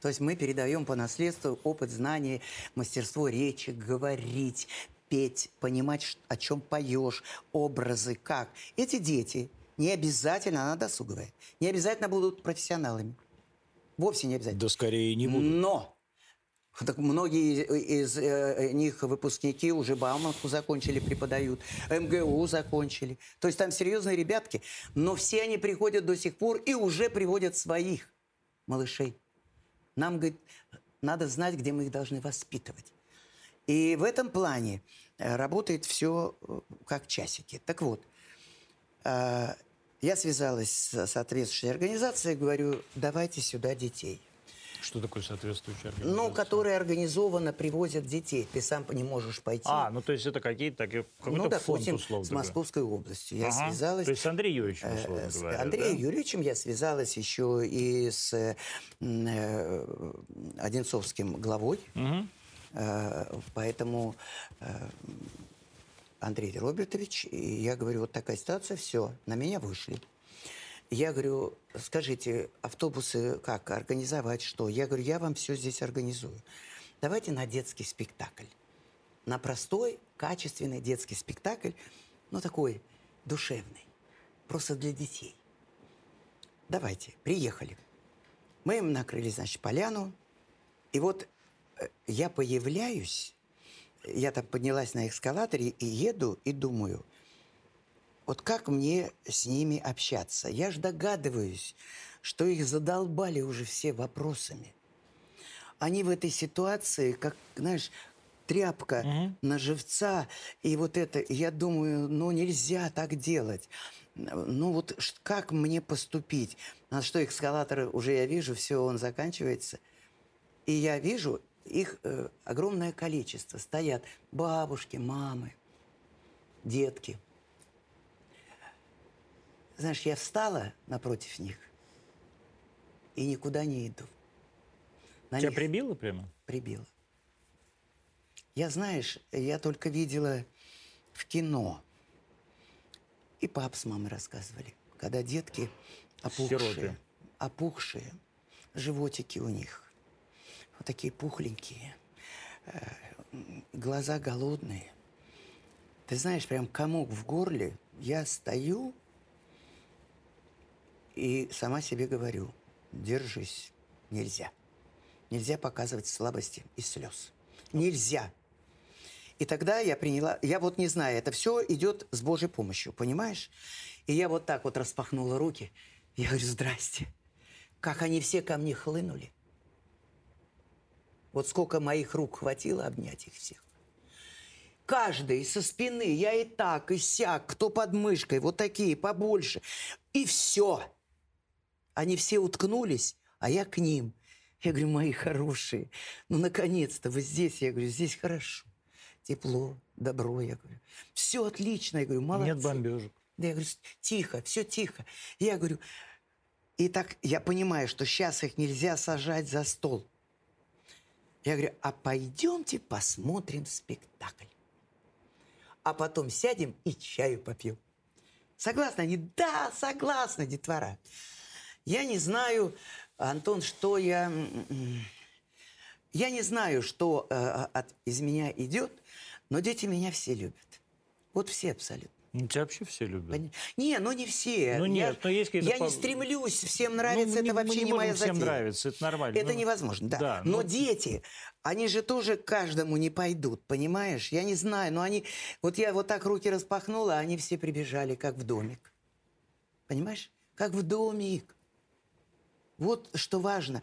То есть мы передаем по наследству опыт, знания, мастерство речи, говорить, петь, понимать, о чем поешь, образы, как. Эти дети не обязательно, она досуговая, не обязательно будут профессионалами. Вовсе не обязательно. Да скорее не будут. Но так многие из, из э, них выпускники уже Бауманку закончили, преподают, МГУ закончили. То есть там серьезные ребятки, но все они приходят до сих пор и уже приводят своих малышей. Нам, говорит, надо знать, где мы их должны воспитывать. И в этом плане э, работает все э, как часики. Так вот, э, я связалась с соответствующей организацией, говорю, давайте сюда детей. Что такое соответствующая организация? Ну, которые организованно привозят детей. Ты сам не можешь пойти. А, ну то есть это какие-то какой-то ну, допустим, фонд, условно с Московской областью. Я ага. связалась... То есть с Андреем Юрьевичем, э, условно с говоря, Андреем да? Юрьевичем я связалась еще и с э, Одинцовским главой. Угу. Э, поэтому э, Андрей Робертович, и я говорю, вот такая ситуация, все, на меня вышли. Я говорю, скажите, автобусы как организовать, что? Я говорю, я вам все здесь организую. Давайте на детский спектакль. На простой, качественный детский спектакль, ну такой душевный, просто для детей. Давайте, приехали. Мы им накрыли, значит, поляну. И вот э, я появляюсь, я там поднялась на эскалаторе и еду, и думаю – вот как мне с ними общаться? Я ж догадываюсь, что их задолбали уже все вопросами. Они в этой ситуации, как, знаешь, тряпка угу. на живца, и вот это, я думаю, ну нельзя так делать. Ну вот как мне поступить? А что, эскалатор уже я вижу, все, он заканчивается. И я вижу, их э, огромное количество. Стоят бабушки, мамы, детки – знаешь, я встала напротив них и никуда не иду. На Тебя них... прибило прямо? Прибило. Я, знаешь, я только видела в кино. И пап с мамой рассказывали, когда детки опухшие, Сироты. опухшие, животики у них, вот такие пухленькие, э, глаза голодные. Ты знаешь, прям комок в горле. Я стою и сама себе говорю, держись, нельзя. Нельзя показывать слабости и слез. Нельзя. И тогда я приняла, я вот не знаю, это все идет с Божьей помощью, понимаешь? И я вот так вот распахнула руки. Я говорю, здрасте. Как они все ко мне хлынули. Вот сколько моих рук хватило обнять их всех. Каждый со спины, я и так, и сяк, кто под мышкой, вот такие, побольше. И все. Они все уткнулись, а я к ним. Я говорю, мои хорошие, ну, наконец-то вы здесь. Я говорю, здесь хорошо, тепло, добро. Я говорю, все отлично. Я говорю, молодцы. Нет бомбежек. Да, я говорю, тихо, все тихо. Я говорю, и так я понимаю, что сейчас их нельзя сажать за стол. Я говорю, а пойдемте посмотрим спектакль. А потом сядем и чаю попьем. Согласны они? Да, согласны, детвора. Я не знаю, Антон, что я... Я не знаю, что э, от, из меня идет, но дети меня все любят. Вот все абсолютно. Ну, тебя вообще все любят. Пони- Не, ну не все. Ну, Я- нет, но есть какие-то Я не стремлюсь всем нравится, Ну, это не- вообще не не, моя всем затея. нравиться, это нормально. Это Ну, невозможно, да. да, но ну- дети, они же тоже к каждому не пойдут, понимаешь? Я не знаю, но они... Вот я вот так руки распахнула, а они все прибежали, как в домик. Понимаешь? Как в домик. Вот что важно.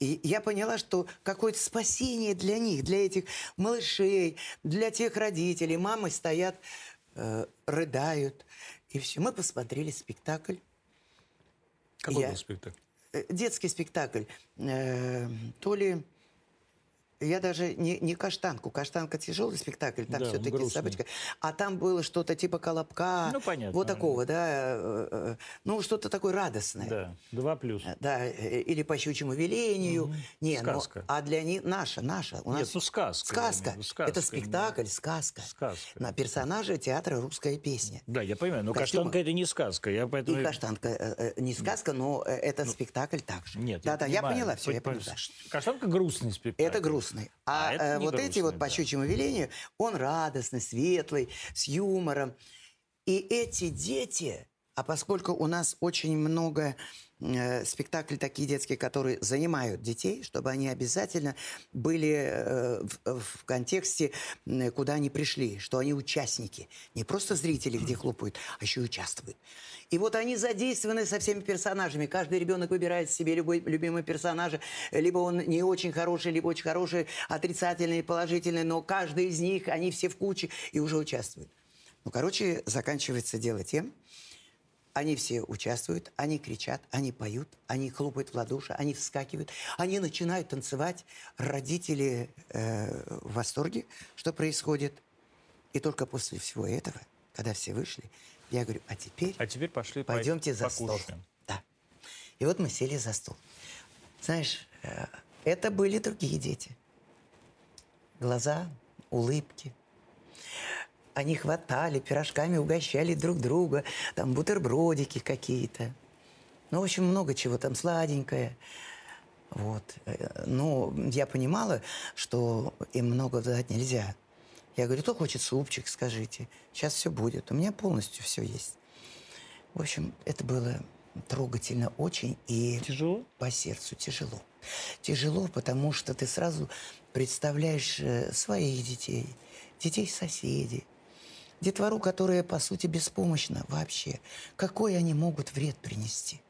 И я поняла, что какое-то спасение для них, для этих малышей, для тех родителей. Мамы стоят, э, рыдают. И все. Мы посмотрели спектакль. Какой Я- был спектакль? Э, детский спектакль. Э, то ли... Я даже не, не каштанку. Каштанка тяжелый спектакль, там Да, все-таки грустный. собачка. А там было что-то типа колобка. Ну, понятно. Вот такого, да. э, э, ну, что-то такое радостное. Да, два плюс. Да, э, или по щучьему велению. Не, ну, Сказка. а для них наша, наша. У Нет, нас ну, сказка, я Сказка. сказка, Это спектакль, сказка. Сказка. На персонажа театра «Русская песня». Да, я понимаю, но Костюмы. каштанка это не сказка. Я поэтому... И каштанка. э, э, Не сказка, но э, это спектакль также. Нет, Да-да, я понимаю. поняла все, я Пон- поняла. Каштанка грустный спектакль. Это грустный. А, А э, вот эти грустный, вот по да. щучьему велению, он радостный, светлый, с юмором. И эти дети, а поскольку у нас очень много э, спектаклей такие детские, которые занимают детей, чтобы они обязательно были э, в, в контексте, м, куда они пришли, что они участники. Не просто зрители, где хлопают, а еще и участвуют. И вот они задействованы со всеми персонажами. Каждый ребенок выбирает себе любой любимый персонажа. Либо он не очень хороший, либо очень хороший, отрицательный, положительный. Но каждый из них, они все в куче и уже участвуют. Ну, короче, заканчивается дело тем, они все участвуют, они кричат, они поют, они хлопают в ладоши, они вскакивают, они начинают танцевать. Родители э, в восторге, что происходит. И только после всего этого, когда все вышли, я говорю, а теперь А теперь пошли по- пойдемте за стол. покушаем. Да. И вот мы сели за стол. Знаешь, э, это были другие дети. Глаза, улыбки. Они хватали, пирожками угощали друг друга, там бутербродики какие-то. Ну, в общем, много чего там сладенькое. Вот. Э, Ну, я понимала, что им много дать нельзя. Я говорю, кто хочет супчик, скажите. Сейчас все будет. У меня полностью все есть. В общем, это было трогательно очень и Тяжело? по сердцу тяжело. Тяжело, потому что ты сразу представляешь э, своих детей, детей соседей, детвору, которая, по сути, беспомощна вообще. Какой они могут вред принести?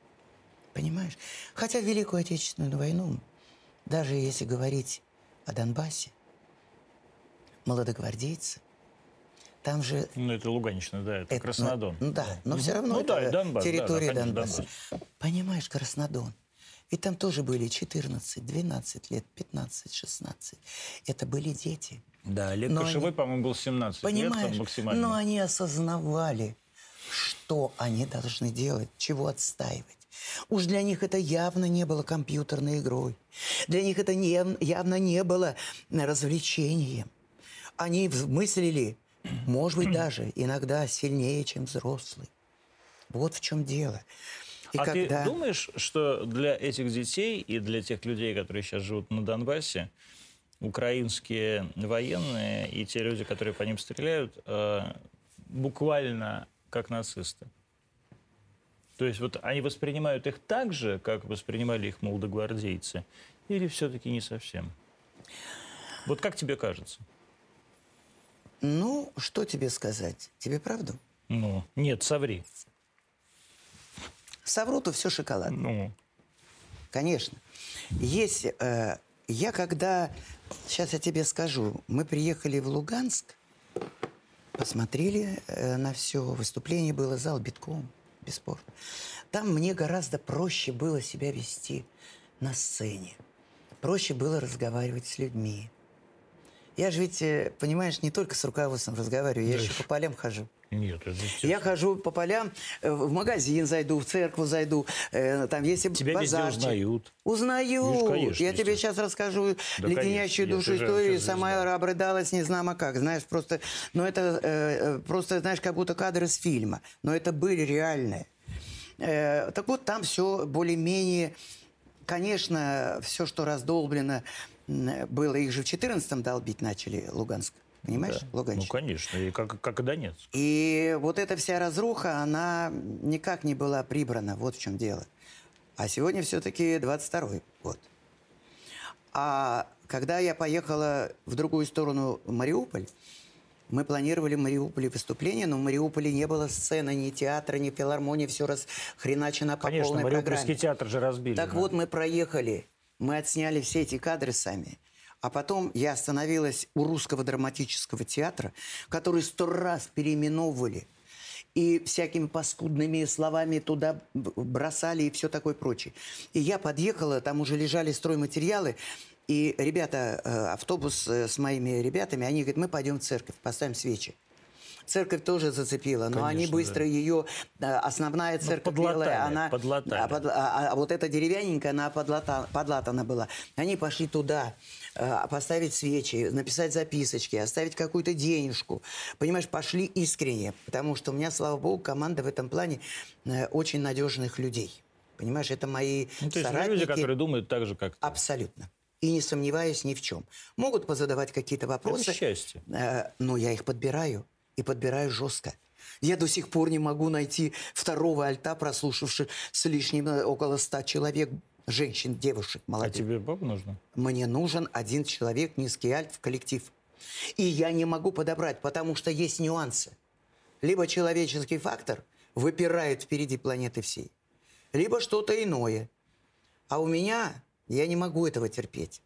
Понимаешь? Хотя в Великую Отечественную войну, даже если говорить о Донбассе, молодогвардейцы, там же Ну, это Луганщина, да, это, это, Краснодон. Ну, да, но все равно ну, это да, Донбасс, да, да, территория конечно, Донбасса. Понимаешь, Краснодон. Ведь там тоже были 14, 12 лет, 15, 16. Это были дети. Да, Олег Но Кошевой, они- по-моему, был 17 лет Понимаешь? там максимально. Но они осознавали, что они должны делать, чего отстаивать. Уж для них это явно не было компьютерной игрой. Для них это не- явно не было развлечением. Они мыслили, может быть, даже иногда сильнее, чем взрослый. Вот в чем дело. И а когда... ты думаешь, что для этих детей и для тех людей, которые сейчас живут на Донбассе, украинские военные и те люди, которые по ним стреляют, э, буквально как нацисты? То есть вот они воспринимают их так же, как воспринимали их молодогвардейцы, или все-таки не совсем? Вот как тебе кажется? Ну, что тебе сказать? Тебе правду? Ну, нет, соври. Совру, то все шоколад. Ну, Конечно. Есть... э, я когда... Сейчас я тебе скажу. Мы приехали в Луганск, посмотрели э, на все. Выступление было, зал битком, бесспорно. Там мне гораздо проще было себя вести на сцене. Проще было разговаривать с людьми. Я же ведь, э, понимаешь, не только с руководством разговариваю, я Да еще по полям хожу. нет, это Я хожу по полям, э, в магазин зайду, в церковь зайду, э, там есть Тебя везде базарчик. узнают. Узнают. Ну, конечно, я тебе сейчас расскажу Да, леденящую конечно, душу же- историю. Сама знаю. обрыдалась, не знамо как. Знаешь, просто... Ну, это э, просто, знаешь, как будто кадры с фильма. Но это были реальные. Э, так вот, там все более-менее... Конечно, все, что раздолблено, было. Их же в 14-м долбить начали Луганск. Понимаешь? Да. Ну, Луганщина. конечно, и как, как и Донецк. И вот эта вся разруха, она никак не была прибрана. Вот в чем дело. А сегодня все-таки 22-й год. А когда я поехала в другую сторону, Мариуполь, мы планировали в Мариуполе выступление, но в Мариуполе не было сцены, ни театра, ни филармонии, все расхреначено по Конечно, полной Мариупольский программе. театр же разбили. Так да. вот, мы проехали, мы отсняли все эти кадры сами. А потом я остановилась у русского драматического театра, который сто раз переименовывали и всякими паскудными словами туда бросали и все такое прочее. И я подъехала, там уже лежали стройматериалы, и ребята, э, автобус э, с моими ребятами, они говорят, мы пойдем в церковь, поставим свечи. Церковь тоже зацепила, но они быстро да. ее, э, основная церковь подлатали, белая, она... подлатали. Да, под- а, а вот эта деревянненькая, она подлата- подлатана была. Они пошли туда э, поставить свечи, написать записочки, оставить какую-то денежку. Понимаешь, пошли искренне. Потому что у меня, слава богу, команда в этом плане э, очень надежных людей. Понимаешь, это мои Ну, то есть соратники. люди, которые думают так же, как ты. Абсолютно. И не сомневаюсь ни в чем. Могут позадавать какие-то вопросы. Это счастье. Но я их подбираю. И подбираю жестко. Я до сих пор не могу найти второго альта, прослушавших с лишним э, около ста человек, женщин, девушек, А молодых. тебе баб нужно? Мне нужен один человек, низкий альт в коллектив. И я не могу подобрать, потому что есть нюансы. Либо человеческий фактор выпирает впереди планеты всей, либо что-то иное. А у меня я не могу этого терпеть.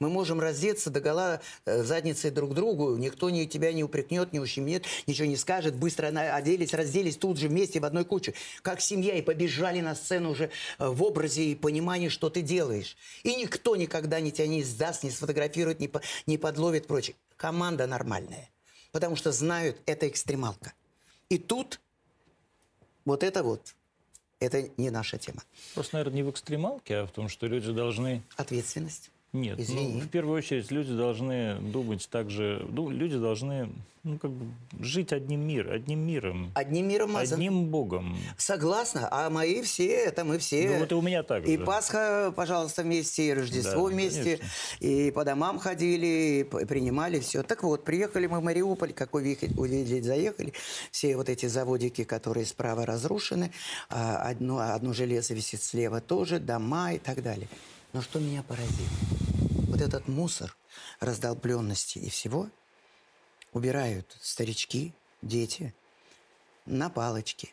Мы можем раздеться до гола э, задницей друг другу, никто ни, тебя не упрекнет, не ущемит, ничего не скажет, быстро оделись, разделись тут же вместе в одной куче, как семья, и побежали на сцену уже э, в образе и понимании, что ты делаешь. И никто никогда не тебя не сдаст, не сфотографирует, не, по- не подловит, прочее. Команда нормальная, потому что знают, это экстремалка. И тут вот это вот, это не наша тема. Просто, наверное, не в экстремалке, а в том, что люди должны... Ответственность. Нет, ну, Извини. в первую очередь люди должны думать так же... Ну, люди должны ну, как бы жить одним миром, одним миром, Одним миром мазан. одним Богом. Согласна, а мои все, это мы все. Ну, вот и у меня так И же. Пасха, пожалуйста, вместе, и Рождество Да, вместе, конечно. и по домам ходили, и принимали все. Так вот, приехали мы в Мариуполь, как увидели, увидели, заехали. Все вот эти заводики, которые справа разрушены, а одно, одно железо висит слева тоже, дома и так далее. Но что меня поразило? Вот этот мусор раздолбленности и всего убирают старички, дети на палочки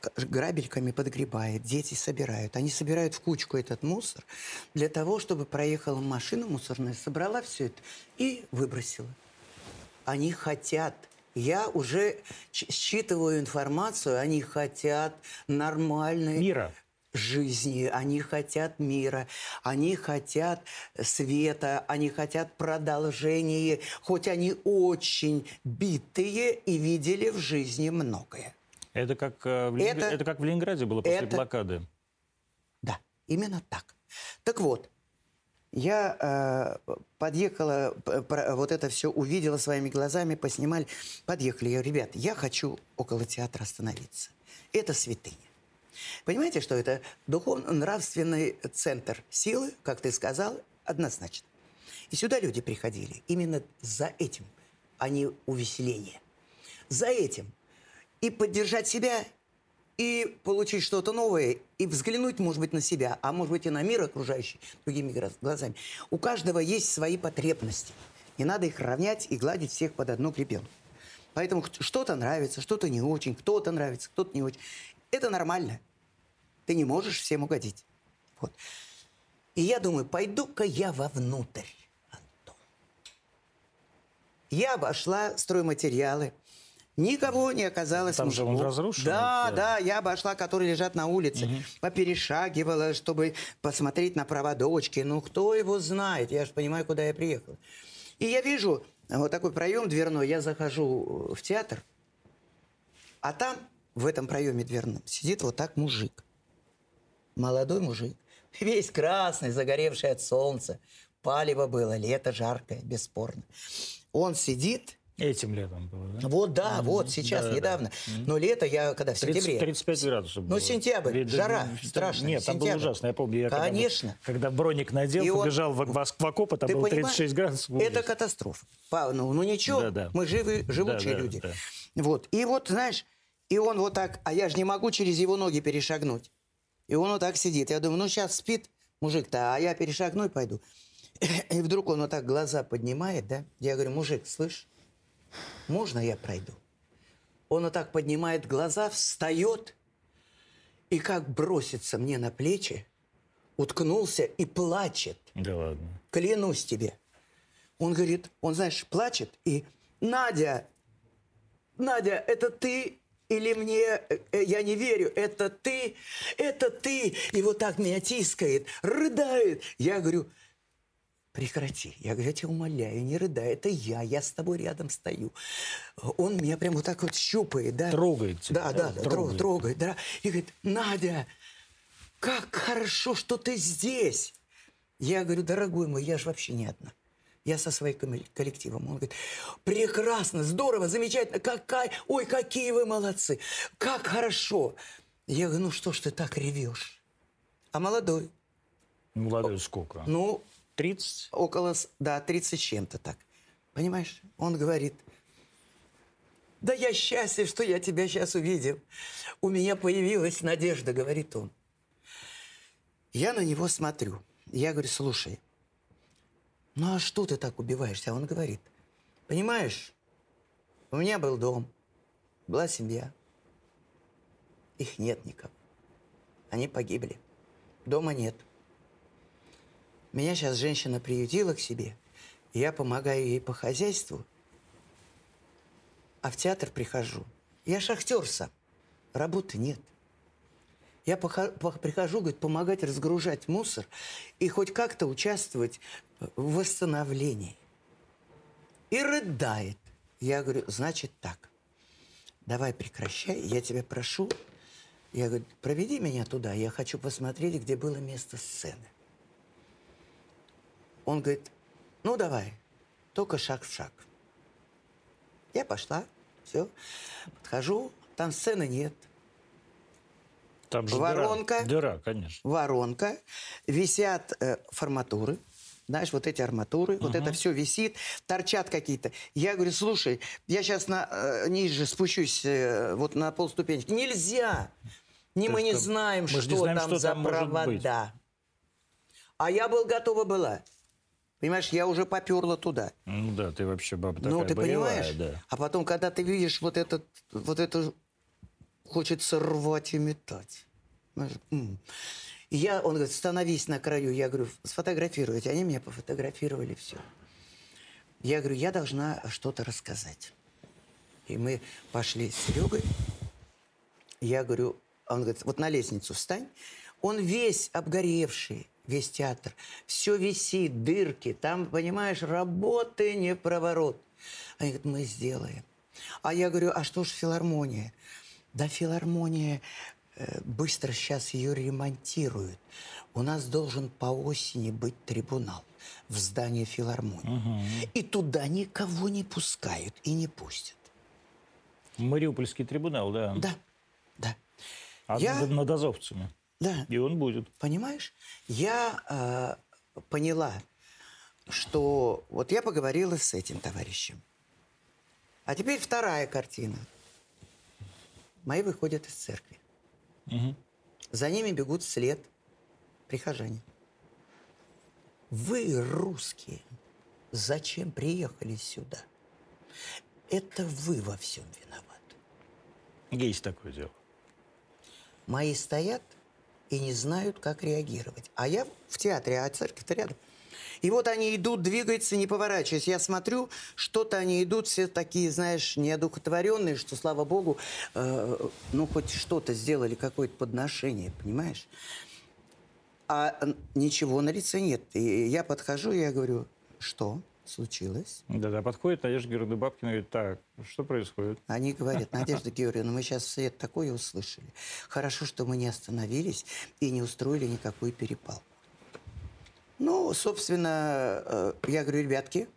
к- грабельками подгребает, дети собирают. Они собирают в кучку этот мусор для того, чтобы проехала машина мусорная, собрала все это и выбросила. Они хотят. Я уже считываю информацию, они хотят нормальной Мира. Жизни, они хотят мира, они хотят света, они хотят продолжения, хоть они очень битые и видели в жизни многое. Это как, э, в Ленингра- Это- это как в Ленинграде было после это- блокады. Да, именно так. Так вот, я э, подъехала, про- вот это все увидела своими глазами, поснимали. Подъехали. Я ребят, я хочу около театра остановиться. Это святыня. Понимаете, что это духовно-нравственный центр силы, как ты сказал, однозначно. И сюда люди приходили именно за этим, а не увеселение. За этим. И поддержать себя, и получить что-то новое, и взглянуть, может быть, на себя, а может быть, и на мир окружающий другими глазами. У каждого есть свои потребности. Не надо их равнять и гладить всех под одну гребенку. Поэтому что-то нравится, что-то не очень, кто-то нравится, кто-то не очень. Это нормально. Ты не можешь всем угодить. Вот. И я думаю, пойду-ка я вовнутрь, Антон. Я обошла стройматериалы. Никого не оказалось. Там мужиков. же он разрушен. Да, да, да, я обошла, которые лежат на улице. Угу. Поперешагивала, чтобы посмотреть на проводочки. Ну, кто его знает? Я же понимаю, куда я приехала. И я вижу вот такой проем дверной. Я захожу в театр, а там, в этом проеме дверном, сидит вот так мужик. Молодой мужик. Весь красный, загоревший от солнца. Палево было, лето жаркое, бесспорно. Он сидит Этим летом было, да? Вот, да, mm-hmm. вот, сейчас, да, недавно. Да. Но лето я, когда, в 30, сентябре. 35 градусов было. Ну, сентябрь, Ведь, жара там, страшная. Нет, там сентябрь. было ужасно, я помню. Я Конечно. Когда, когда броник надел, и побежал он... в, в, окоп, там было 36 градусов. Это катастрофа. Ну, ну ничего, да, да. мы живы, живучие да, да, люди. Да. Вот, и вот, знаешь, и он вот так, а я же не могу через его ноги перешагнуть. И он вот так сидит. Я думаю, ну, сейчас спит мужик-то, а я перешагну и пойду. И вдруг он вот так глаза поднимает, да? Я говорю, мужик, слышь, можно я пройду? Он вот так поднимает глаза, встает и как бросится мне на плечи, уткнулся и плачет. Да ладно. Клянусь тебе. Он говорит, он, знаешь, плачет и «Надя, Надя, это ты или мне, э, я не верю, это ты, это ты!» И вот так меня тискает, рыдает. Я говорю, прекрати. Я говорю, я тебя умоляю, не рыдай, это я, я с тобой рядом стою. Он меня прям вот так вот щупает, да. Трогает тебя. Да, да, да трогает. трогает, да. И говорит, Надя, как хорошо, что ты здесь. Я говорю, дорогой мой, я же вообще не одна. Я со своим коллективом. Он говорит, прекрасно, здорово, замечательно, какая, ой, какие вы молодцы, как хорошо. Я говорю, ну что ж ты так ревешь? А молодой? Молодой сколько? Ну, 30? Около, да, 30 чем-то так. Понимаешь? Он говорит, да я счастлив, что я тебя сейчас увидел. У меня появилась надежда, говорит он. Я на него смотрю. Я говорю, слушай, ну а что ты так убиваешься? Он говорит, понимаешь, у меня был дом, была семья. Их нет никого. Они погибли. Дома нет. Меня сейчас женщина приютила к себе, я помогаю ей по хозяйству, а в театр прихожу. Я шахтер сам, работы нет. Я прихожу, говорит, помогать разгружать мусор и хоть как-то участвовать восстановлении. И рыдает. Я говорю, значит так, давай прекращай, я тебя прошу. Я говорю, проведи меня туда, я хочу посмотреть, где было место сцены. Он говорит, ну давай, только шаг в шаг. Я пошла, все, подхожу, там сцены нет. Там же воронка, дыра, дыра, конечно. Воронка, висят э, форматуры, знаешь, вот эти арматуры, угу. вот это все висит, торчат какие-то. Я говорю, слушай, я сейчас на, э, ниже спущусь, э, вот на полступенечки. Нельзя! Не, мы не знаем, мы что не знаем, там что за там провода. А я был готова была. Понимаешь, я уже поперла туда. Ну да, ты вообще баба такая Ну, ты боевая, понимаешь? Да. А потом, когда ты видишь вот этот, вот это, хочется рвать и метать. Я, он говорит, становись на краю. Я говорю, сфотографируйте. Они меня пофотографировали, все. Я говорю, я должна что-то рассказать. И мы пошли с Серегой. Я говорю, он говорит, вот на лестницу встань. Он весь обгоревший, весь театр. Все висит, дырки. Там, понимаешь, работы не проворот. Они говорят, мы сделаем. А я говорю, а что ж филармония? Да филармония быстро сейчас ее ремонтируют. У нас должен по осени быть трибунал в здании филармонии. Угу. И туда никого не пускают и не пустят. Мариупольский трибунал, да? Да, да. А я... над азовцами? Да. И он будет. Понимаешь? Я э, поняла, что вот я поговорила с этим товарищем. А теперь вторая картина. Мои выходят из церкви. Угу. За ними бегут вслед прихожане. Вы русские. зачем приехали сюда? Это вы во всем виноваты. Есть такое дело. Мои стоят и не знают, как реагировать. А я в театре, а церковь-то рядом. И вот они идут, двигаются, не поворачиваясь. Я смотрю, что-то они идут, все такие, знаешь, неодухотворенные, что, слава богу, э, ну, хоть что-то сделали, какое-то подношение, понимаешь? А ничего на лице нет. И я подхожу, и я говорю, что случилось? Да-да, подходит Надежда Георгиевна Бабкина и говорит, так, что происходит? Они говорят, Надежда Георгиевна, мы сейчас все такое услышали. Хорошо, что мы не остановились и не устроили никакой перепал. Ну, собственно, э, я говорю, ребятки,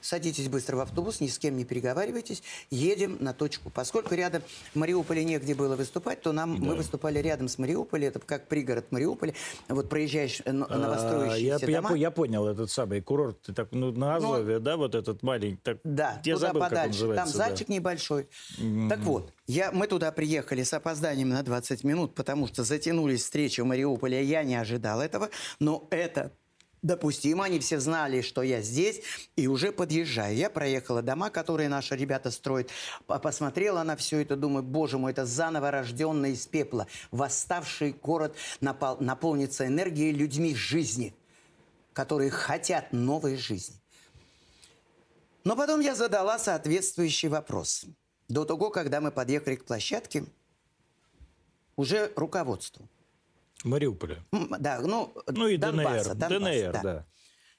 Садитесь быстро в автобус, ни с кем не переговаривайтесь, едем на точку. Поскольку рядом в Мариуполе негде было выступать, то нам да. мы выступали рядом с Мариуполем, это как пригород Мариуполя. Вот проезжаешь э, новостроящиеся а, я, дома. Я, я понял этот самый курорт, так, ну, на Азове, ну, да, вот этот маленький. Так, да, я туда забыл, подальше, как он там зальчик да. небольшой. Mm-hmm. Так вот, я, мы туда приехали с опозданием на 20 минут, потому что затянулись встречи в Мариуполе, я не ожидал этого, но это допустимо. Они все знали, что я здесь, и уже подъезжаю. Я проехала дома, которые наши ребята строят. Посмотрела на все это, думаю, боже мой, это заново рожденный из пепла. Восставший город напол наполнится энергией людьми жизни, которые хотят новой жизни. Но потом я задала соответствующий вопрос. До того, когда мы подъехали к площадке, уже руководству – Мариуполя. Да, ну, ну и Донбасса, ДНР. Донбасс, ДНР, да. да.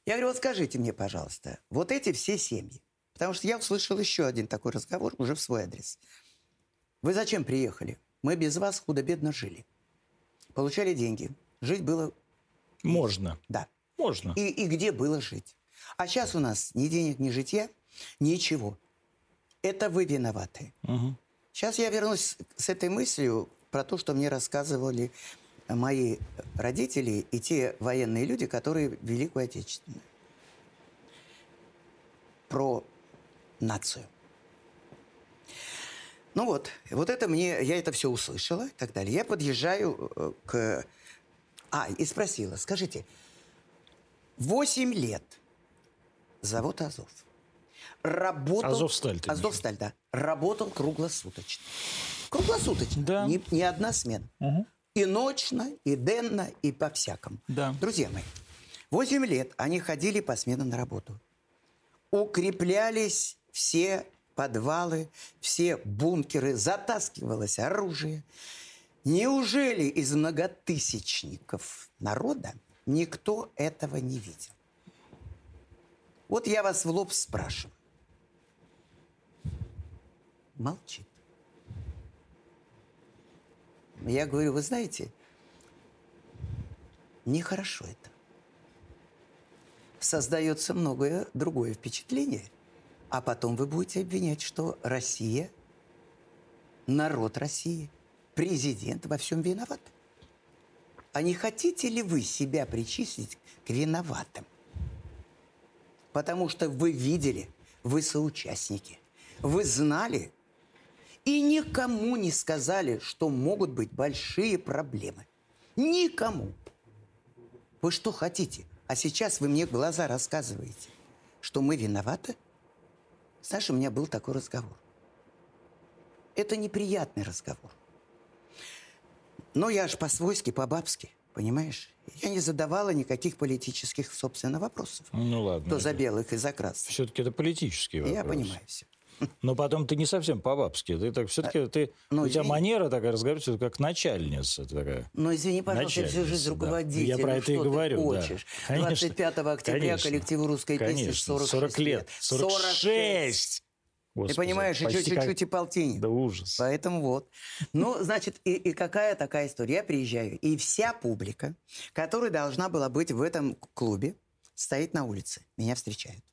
Я говорю, вот скажите мне, пожалуйста, вот эти все семьи, потому что я услышал еще один такой разговор уже в свой адрес. Вы зачем приехали? Мы без вас худо-бедно жили. Получали деньги. Жить было... Можно. Да. Можно. И, и где было жить? А сейчас у нас ни денег, ни житья, ничего. Это вы виноваты. Угу. Сейчас я вернусь с этой мыслью про то, что мне рассказывали мои родители и те военные люди, которые Великую Отечественную. Про нацию. Ну вот, вот это мне, я это все услышала и так далее. Я подъезжаю э, к... А, и спросила, скажите, 8 лет завод «Азов». Работал... «Азовсталь». «Азовсталь», да. Работал круглосуточно. Круглосуточно. Да. Не, не одна смена. Угу. И ночно, и денно, и по-всякому. Да. Друзья мои, 8 лет они ходили по сменам на работу. Укреплялись все подвалы, все бункеры, затаскивалось оружие. Неужели из многотысячников народа никто этого не видел? Вот я вас в лоб спрашиваю. Молчит. Я говорю, вы знаете, нехорошо это. Создается многое другое впечатление, а потом вы будете обвинять, что Россия, народ России, президент во всем виноват. А не хотите ли вы себя причислить к виноватым? Потому что вы видели, вы соучастники, вы знали, и никому не сказали, что могут быть большие проблемы. Никому. Вы что хотите? А сейчас вы мне глаза рассказываете, что мы виноваты? Знаешь, у меня был такой разговор. Это неприятный разговор. Но я ж по-свойски, по-бабски, понимаешь? Я не задавала никаких политических, собственно, вопросов. Ну ладно. То за белых и за красных. Все-таки это политический вопрос. Я понимаю все. Но потом ты не совсем по-бабски. Ты так все-таки а, ты ну, у тебя манера такая разговаривать, как начальница такая. Ну, извини, пожалуйста, я всю жизнь руководитель. Я про ну, это и говорю. хочешь? Да. 25 октября конечно, коллективу русской конечно, песни 46 40 лет. 46! 46! Господи, ты понимаешь, еще чуть-чуть как... и полтинник. Да ужас. Поэтому вот. Ну, значит, и, и какая такая история? Я приезжаю, и вся публика, которая должна была быть в этом клубе, стоит на улице, меня встречают.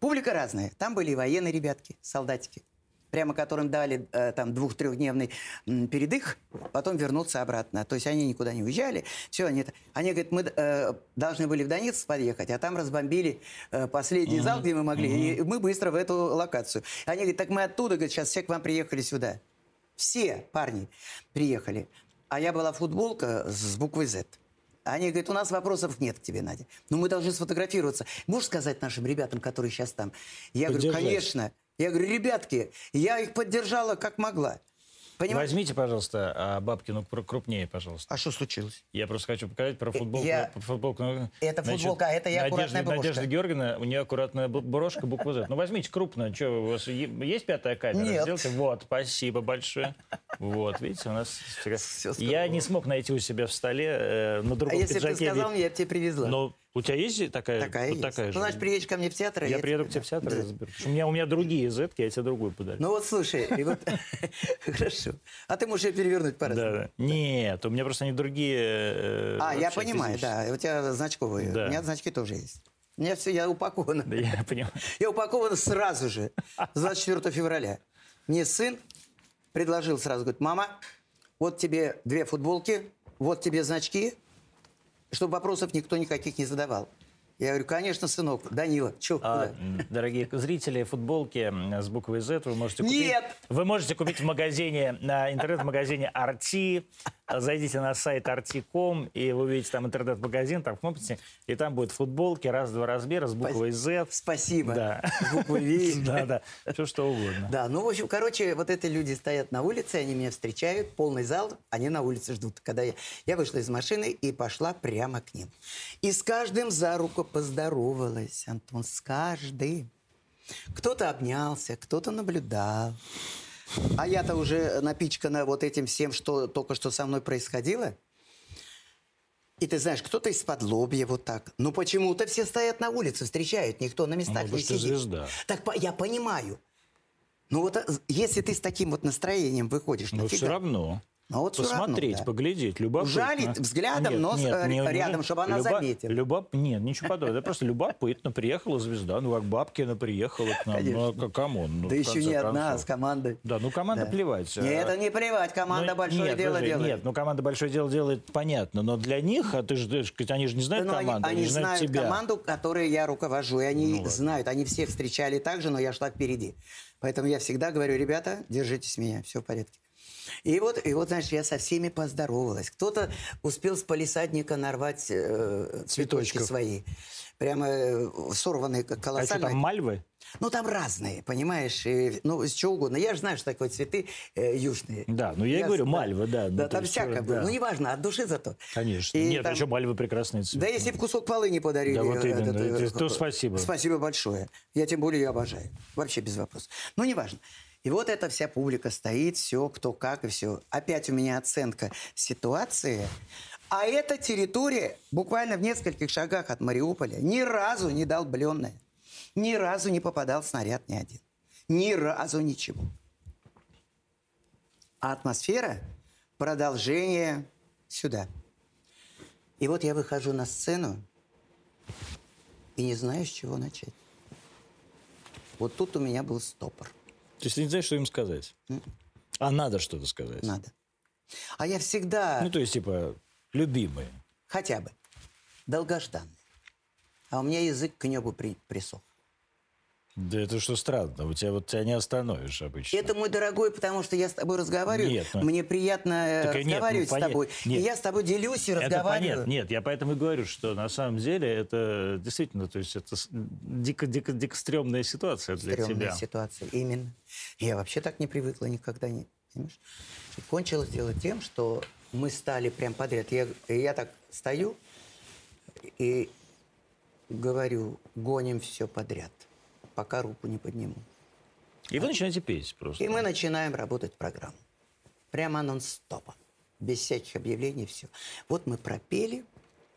Публика разная. Там были и военные ребятки, солдатики, прямо которым дали э, там двух-трехдневный передых, потом вернуться обратно. То есть они никуда не уезжали. Все, они, они говорят, мы э, должны были в Донецк подъехать, а там разбомбили э, последний uh-huh. зал, где мы могли. Uh-huh. И мы быстро в эту локацию. Они говорят, так мы оттуда, говорят, сейчас все к вам приехали сюда. Все парни приехали. А я была футболка с буквой Z. Они говорят, у нас вопросов нет к тебе, Надя. Но мы должны сфотографироваться. Можешь сказать нашим ребятам, которые сейчас там? Я говорю, конечно. Я говорю, ребятки, я их поддержала как могла. Понимаешь? Возьмите, пожалуйста, а, Бабкину кру- крупнее, пожалуйста. А что случилось? Я просто хочу показать про футболку. я- про футболку. ну, Это футболка, а это я аккуратная Надежда, брошка. Надежда Георгиевна, у нее аккуратная брошка, буква Z. Ну, возьмите крупно. Что, у вас есть пятая камера? Нет. Сделайте. Вот, спасибо большое. Вот, видите, у нас... всегда- Всё Я не смог найти у себя в столе э, на А другом если бы ты пиджаке. сказал мне, я тебе привезла. Но у тебя есть такая? такая вот есть. такая Ну, же? значит, приедешь ко мне в театр. и Я приеду к тебе- тебе в театр Да. У меня, у меня другие зетки, я тебе другую подарю. Ну вот слушай, и вот хорошо. А ты можешь ее перевернуть по да, да. Нет, у меня просто они другие. э, А, я понимаю, да. У тебя значковые. Да. У меня значки тоже есть. У меня все, я упакована. Да, я понимаю. Я упакована сразу же, с 24 февраля. Мне сын предложил сразу, говорит, мама, вот тебе две футболки, вот тебе значки, чтобы вопросов никто никаких не задавал. Я говорю, конечно, сынок, Данила, что, А, дорогие зрители, футболки с буквой Z вы можете купить. Нет! Вы можете купить в магазине, на интернет-магазине Арти. Зайдите на сайт arti.com, и вы увидите там интернет-магазин, там кнопки, и там будут футболки раз-два размера с буквой Z. Спасибо. Да. С буквой «Ви». Да, да. Все что угодно. Да, ну, в общем, короче, вот эти люди стоят на улице, они меня встречают, полный зал, они на улице ждут. Когда я, я вышла из машины и пошла прямо к ним. И с каждым за руку поздоровалась, Антон, с каждым. Кто-то обнялся, кто-то наблюдал. А я-то уже напичкана вот этим всем, что только что со мной происходило. И ты знаешь, кто-то из-под лобья вот так. Ну почему-то все стоят на улице, встречают, никто на местах Ну, не сидит. звезда. Так я понимаю. Ну вот а, если ты с таким вот настроением выходишь Но нафига? все равно. Ну, вот всё равно, Посмотреть, да. поглядеть, любопытно. Ужалить взглядом нос, э, рядом, чтобы она заметила. Любоп... Нет, ничего подобного. Это просто любопытно. Приехала звезда, ну как Бабкина приехала к нам. Ну, а come on. Ну, да еще не одна, а концов. с командой. Да, ну команда Да. плевать. Нет, это не плевать, команда Ну, большое нет, дело подожди, делает. Нет, ну команда большое дело делает, понятно. Но для них, а ты же, они же не Да, знают ну, они, команду, они не знают знают тебя. команду, которой я руковожу, и они Ну, знают, они всех встречали так же, но я шла впереди. Поэтому я всегда говорю, ребята, держитесь меня, все в порядке. И вот, и вот, знаешь, я со всеми поздоровалась. Кто-то успел с полисадника нарвать э, цветочки Цветочков. свои. Прямо э, сорванные как А что колоссально. там, мальвы? Ну, там разные, понимаешь, и, ну, из чего угодно. Я же знаю, что такое цветы э, южные. Да, ну я и говорю, мальвы, да. ну, Да, то там есть, всякое э, было. да. Ну, неважно, от души зато. Конечно. И Нет, там- еще мальвы прекрасные цветы. Да если бы кусок полыни подарили. Да вот э, именно. э, Это то спасибо. Спасибо большое. Я тем более ее обожаю. Вообще без вопросов. Ну, неважно. И вот эта вся публика стоит, все, кто как и все. Опять у меня оценка ситуации. А эта территория буквально в нескольких шагах от Мариуполя ни разу не долбленная. Ни разу не попадал снаряд ни один. Ни разу ничего. А атмосфера – продолжение сюда. И вот я выхожу на сцену и не знаю, с чего начать. Вот тут у меня был стопор. То есть ты не знаешь, что им сказать? А надо что-то сказать? Надо. А я всегда, Ну, то есть, типа, любимые. хотя бы, долгожданный. А у меня язык к небу при, присох. Да это что странно, у тебя вот тебя не остановишь обычно. Это, мой дорогой, потому что я с тобой разговариваю. Нет, ну- Мне приятно э, Так и нет, ну, разговаривать с тобой. Нет. И я с тобой делюсь и Это разговариваю. понятно. Нет, я поэтому и говорю, что на самом деле это действительно, то есть это с- дико-дико дико стрёмная ситуация для Стрёмная тебя. ситуация, именно. Я вообще так не привыкла никогда, не, понимаешь? И кончилось дело тем, что мы стали прям подряд. Я, я так стою и говорю, гоним все подряд, пока руку не подниму. И вы начинаете петь просто. И мы начинаем работать программу. Прямо нон-стопом. Без всяких объявлений, все. Вот мы пропели,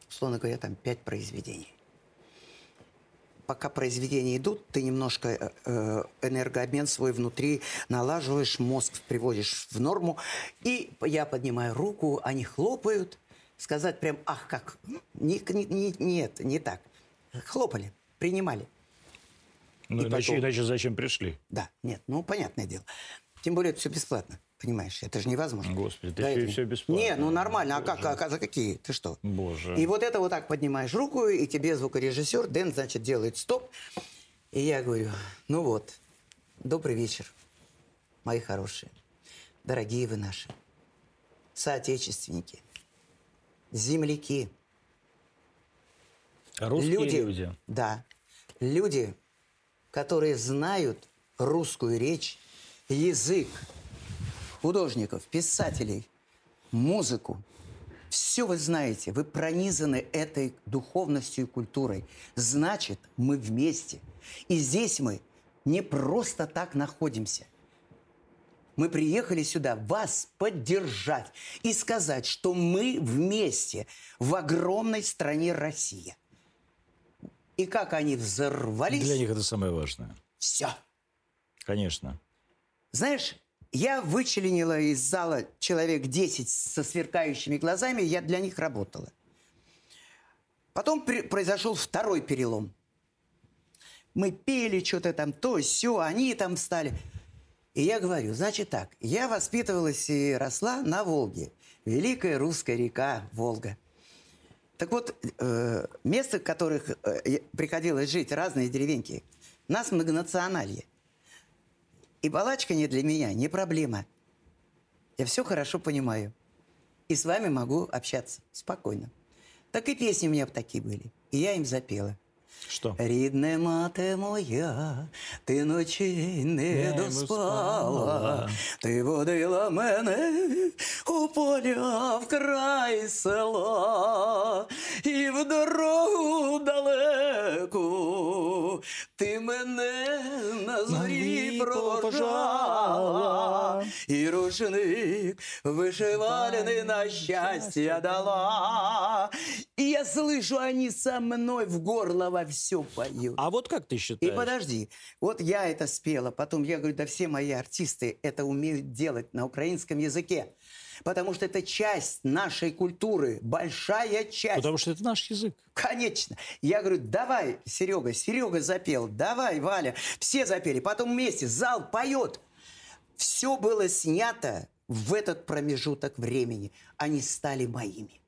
условно говоря, там пять произведений. Пока произведения идут, ты немножко э, э, энергообмен свой внутри налаживаешь, мозг приводишь в норму. И я поднимаю руку, они хлопают. Сказать прям, ах, как, не- не- не- нет, не так. Хлопали, принимали. Ну, и иначе, потом- иначе зачем пришли? Да, нет, ну, понятное дело. Тем более это все бесплатно, понимаешь? Это же невозможно. Господи, Да, еще и это- всё бесплатно. Не, ну нормально, а Боже. как, а, а за какие? Ты что? Боже. И вот это вот так поднимаешь руку, и тебе звукорежиссер Дэн, значит, делает стоп. И я говорю, ну вот, добрый вечер, мои хорошие, дорогие вы наши, соотечественники, земляки, Русские люди. люди. Да. Люди, которые знают русскую речь, язык, художников, писателей, музыку. Все вы знаете, вы пронизаны этой духовностью и культурой. Значит, мы вместе. И здесь мы не просто так находимся. Мы приехали сюда вас поддержать и сказать, что мы вместе в огромной стране Россия. И как они взорвались... Для них это самое важное. Все. Конечно. Знаешь, я вычленила из зала человек 10 со сверкающими глазами, я для них работала. Потом произошел второй перелом. Мы пели что-то там, то, все, они там встали. И я говорю, значит так, я воспитывалась и росла на Волге. Великая русская река Волга. Так вот, э, места, в которых э, приходилось жить, разные деревеньки, нас многонациональе. И балачка не для меня не проблема. Я все хорошо понимаю. И с вами могу общаться спокойно. Так и песни у меня такие были. И я им запела. Що? Рідне мати моя, ти ночі не, доспала, ти водила мене у поля в край села, і в дорогу далеку ти мене на зорі провожала, і рушник вишивальний на щастя дала. И я слышу, они со мной в горло все поют. А вот как ты считаешь? И подожди, вот я это спела, потом я говорю, да все мои артисты это умеют делать на украинском языке. Потому что это часть нашей культуры, большая часть. Потому что это наш язык. Конечно. Я говорю, давай, Серега, Серега запел, давай, Валя. Все запели, потом вместе, зал поет. Все было снято в этот промежуток времени. Они стали моими.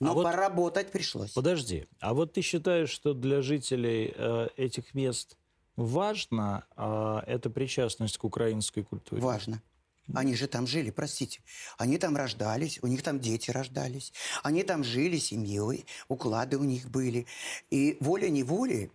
Но а вот, поработать пришлось. Подожди, а вот ты считаешь, что для жителей э, этих мест важно э, эта причастность к украинской культуре? Важно. Они же там жили, простите. Они там рождались, у них там дети рождались. Они там жили семьей, уклады у них были. И воля-неволей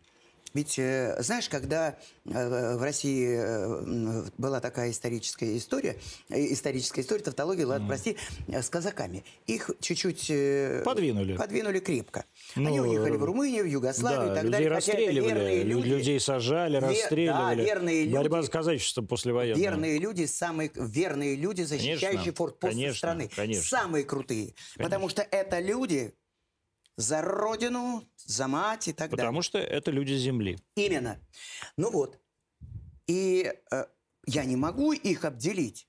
ведь, э, знаешь, когда э, в России э, была такая историческая история, историческая история, тавтология, ладно, mm. прости, с казаками, их чуть-чуть... Подвинули. Подвинули крепко. Ну, Они уехали в Румынию, в Югославию да, и так людей далее. расстреливали, люди, людей сажали, расстреливали. Да, верные люди, Борьба с казачеством послевоенная. Верные люди, самые верные люди, защищающие конечно, форт-посты страны. Конечно. Самые крутые. Конечно. Потому что это люди, за родину, за мать и так Потому далее. Потому что это люди земли. Именно. Ну вот. И э, я не могу их обделить.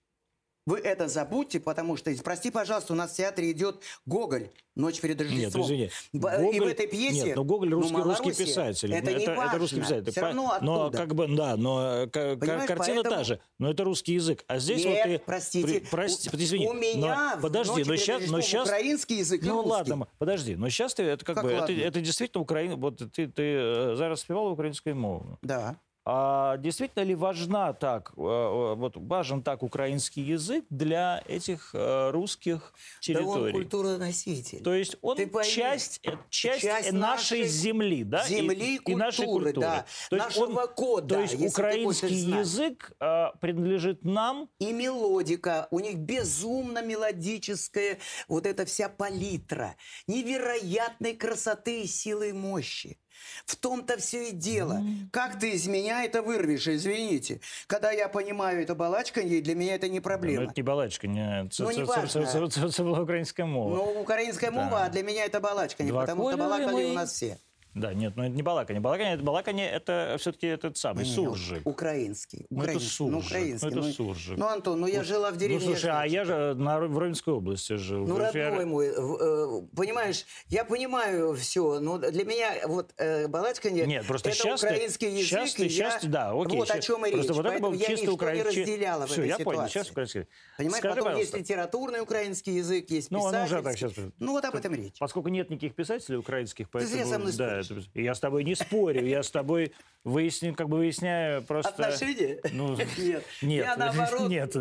Вы это забудьте, потому что, прости, пожалуйста, у нас в театре идет Гоголь «Ночь перед Рождеством». Нет, извини. Гоголь... И в этой пьесе... Нет, но Гоголь русский, ну, русский писатель. Это, не важно. это русский писатель. Все равно оттуда. Но как бы, да, но Понимаешь, картина поэтому... та же. Но это русский язык. А здесь Нет, вот ты... простите. Прости, извини. У меня но, подожди, но сейчас, но сейчас... украинский язык Ну русский. ладно, подожди. Но сейчас ты, это как, как бы, это, это действительно Украина... Вот ты, ты э, зараз спевал украинскую мову. Да. А действительно ли важна так, э, э, вот важен так украинский язык для этих э, русских территорий? Да он культуроноситель. То есть он часть, часть, часть нашей земли, да? Земли и, культуры, и нашей культуры. Да, то нашего есть он, кода. То есть украинский язык принадлежит нам. И мелодика, у них безумно мелодическая вот эта вся палитра, невероятной красоты, силы и мощи. В том-то все и дело. Как ты из меня это вырвешь, извините. Когда я понимаю это балачканье, для меня это не проблема. Ну, это не балачканье, це, ну, українська мова. Ну, українська мова, а для меня это балачканье, потому что балакали у нас все. Да, нет, но это не балаканье. Балаканье, это, балаканье, это все-таки этот самый не, суржик. Украинский. Ну, это суржик. Ну, украинский. Ну, это ну, суржик. Ну, Антон, ну я ну, жила в деревне. Ну, слушай, а я же на, в Ровенской области жил. Ну, родной я... мой, э, понимаешь, я понимаю все, но для меня вот э, балачканье, Нет, просто это сейчас украинский ты, язык. Сейчас ты, сейчас, да, окей. Вот о чем и речь. вот Поэтому это я чисто укра... не разделяла Все, в этой я ситуации. понял, сейчас украинский. Понимаешь, Скажи, потом пожалуйста. есть литературный украинский язык, есть ну, писательский. Ну, уже так сейчас. Ну, вот об этом речь. Поскольку нет никаких писателей украинских, поэтому... Ты со мной да, это, я с тобой не спорю, я с тобой выясню, как бы выясняю просто... Отношения? Ну, нет. Нет. Я наоборот... Нет.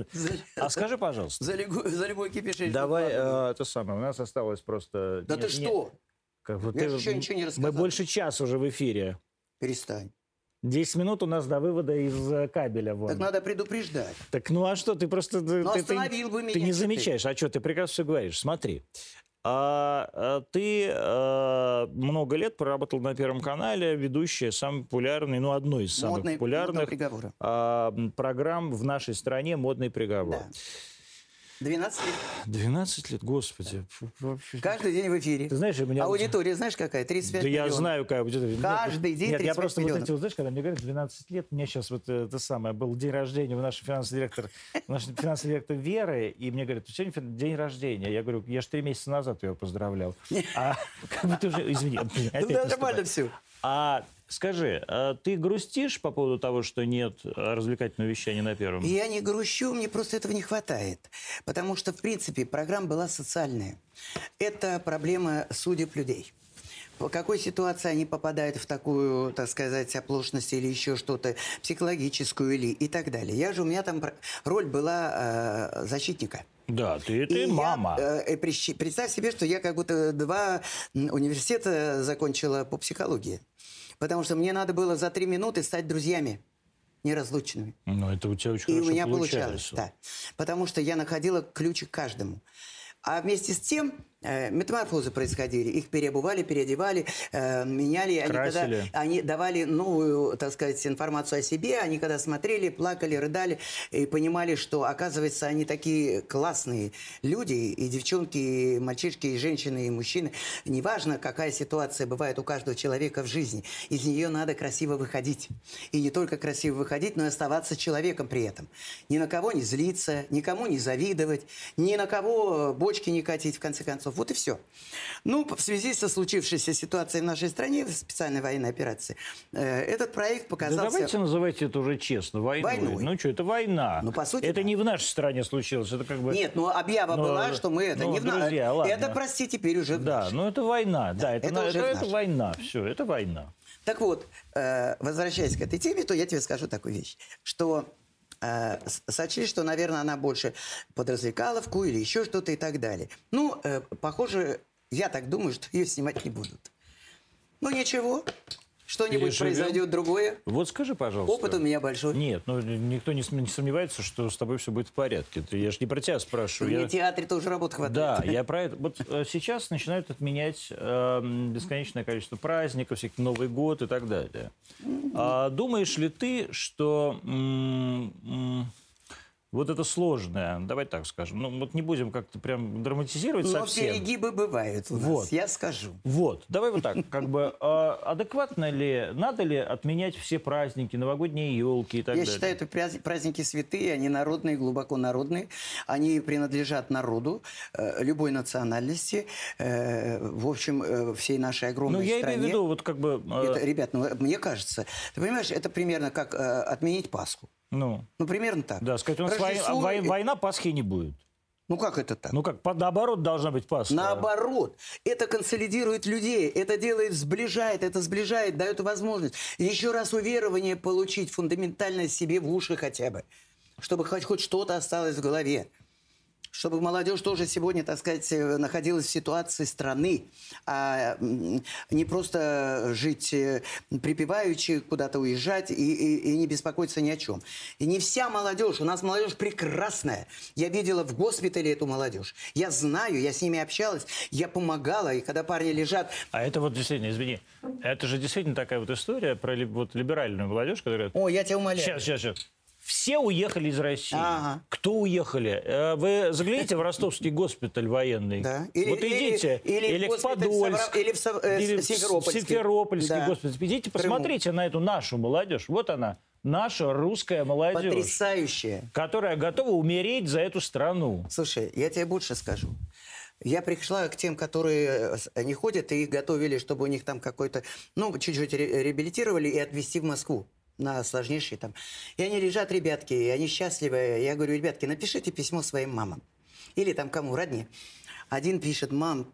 А скажи, пожалуйста. За любой, за любой кипиш. Давай, э, это самое, у нас осталось просто... Да нет, ты что? Как, вот Я ты- же еще ничего не мы рассказал. больше часа уже в эфире. Перестань. 10 минут у нас до вывода из э, кабеля. Вон. Так надо предупреждать. Так ну а что, ты просто... ты- Ну, ты, остановил бы ты меня не теперь. замечаешь. А что, ты прекрасно все говоришь. Смотри. А, а, ты а, много лет проработал на Первом канале, ведущая самый популярный, ну, одной из самых Модный- популярных м, программ в нашей стране «Модный приговор». Да. 12 лет. 12 лет, господи. Каждый день в эфире. Ты знаешь, у меня... Аудитория, знаешь, какая? 35 Да я миллионов. знаю, как будет. Каждый день Нет, я 35 просто вот миллионов. эти, вот, знаешь, когда мне говорят 12 лет, мне сейчас вот э, это самое, был день рождения у нашей финансовый директор, наш финансовый директор Веры, и мне говорят, сегодня фин- день рождения. Я говорю, я же три месяца назад ее поздравлял. А как бы ты уже, извини, Ну, наступает. нормально все. А скажи, а ты грустишь по поводу того, что нет развлекательного вещания на первом? Я не грущу, мне просто этого не хватает. Потому что, в принципе, программа была социальная. Это проблема судеб людей. В какой ситуации они попадают в такую, так сказать, оплошность или еще что-то, психологическую или и так далее. Я же, у меня там роль была э, защитника. Да, ты, ты И я, мама. э, э, представь себе, что я как будто два университета закончила по психологии. Потому что мне надо было за три минуты стать друзьями неразлучными. Ну, это у тебя очень И у меня получается. получалось, да. Потому что я находила ключик каждому. А вместе с тем метаморфозы происходили. Их переобували, переодевали, э, меняли. Они, когда, они давали новую, так сказать, информацию о себе. Они когда смотрели, плакали, рыдали и понимали, что, оказывается, они такие классные люди. И девчонки, и мальчишки, и женщины, и мужчины. Неважно, какая ситуация бывает у каждого человека в жизни. Из нее надо красиво выходить. И не только красиво выходить, но и оставаться человеком при этом. Ни на кого не злиться, никому не завидовать, ни на кого бочки не катить, в конце концов. Вот и все. Ну, в связи со случившейся ситуацией в нашей стране, в специальной военной операции, э, этот проект Да показался... давайте называйте это уже честно, войной. Войной. Ну что, это война. Ну, по сути, это да. не в нашей стране случилось, это как бы... Нет, ну объява Ну, была, что мы это ну, не в на- друзья, ладно. Это, прости, теперь уже Да, нашей. ну это война, да, это, это на- уже это, это нашей. война, все, это война. Так вот, э, возвращаясь к этой теме, то я тебе скажу такую вещь, что э, сочли, что, наверное, она больше под развлекаловку или еще что-то и так далее. Ну, э, похоже, я так думаю, что ее снимать не будут. Ну, ничего, что-нибудь Переживем. произойдет другое. Вот скажи, пожалуйста. Опыт у меня большой. Нет, ну никто не, сомневается, что с тобой все будет в порядке. Ты- Я же не про тебя спрашиваю. Мне я- в театре тоже работы хватает. Да, я про это. Вот э, сейчас начинают отменять э, бесконечное количество праздников, всякий Новый год и так далее. А думаешь ли ты, что м, м, вот это сложное, давай так скажем, ну вот не будем как-то прям драматизировать Но совсем. перегибы бывают у нас, Вот. я скажу. Вот, давай вот так, как бы а, адекватно ли, надо ли отменять все праздники, новогодние елки и так Я далее? считаю, это праз- праздники святые, они народные, глубоко народные. Они принадлежат народу, э, любой национальности, э, в общем, э, всей нашей огромной Ну, я стране. имею в виду, вот как бы... Это, ребят, ну, мне кажется, ты понимаешь, это примерно как отменить Пасху. Ну, Ну, примерно так. да, сказать, у нас Рождество- вой- война, Пасхи не будет. Ну, как это так? Ну как, по- наоборот должна быть Пасха. Наоборот, это консолидирует людей, это делает, сближает, это сближает, дает возможность еще раз уверование получить фундаментально себе в уши хотя бы, чтобы хоть, хоть что-то осталось в голове. Чтобы молодежь тоже сегодня, так сказать, э, находилась в ситуации страны, а не просто жить э, припеваючи, куда-то уезжать и, и- и не беспокоиться ни о чем. И не вся молодежь, у нас молодежь прекрасная. Я видела в госпитале эту молодежь. Я знаю, я с ними общалась, я помогала, и когда парни лежат, А это вот действительно, извини, это же действительно такая вот история про вот либеральную молодежь, которая... о, я тебя умоляю. Сейчас, сейчас, сейчас. Все уехали из России. Ага. Кто уехали? Э, Вы загляните в ростовский госпиталь военный. Да. Или- вот идите. или- или в в Подольск. Или в Сав- э, или в Симферопольский. Симферопольский Да. госпиталь. Идите, В Крыму. посмотрите на эту нашу молодежь. Вот она. Наша русская молодежь. Потрясающая. Которая готова умереть за эту страну. Слушай, я тебе больше скажу. Я пришла к тем, которые э, не ходят, и их готовили, чтобы у них там какой-то, ну, чуть-чуть ре- реабилитировали и отвезти в Москву на сложнейшие там. И они лежат, ребятки, и они счастливы. Я говорю, ребятки, напишите письмо своим мамам. Или там кому, родне. Один пишет, мам,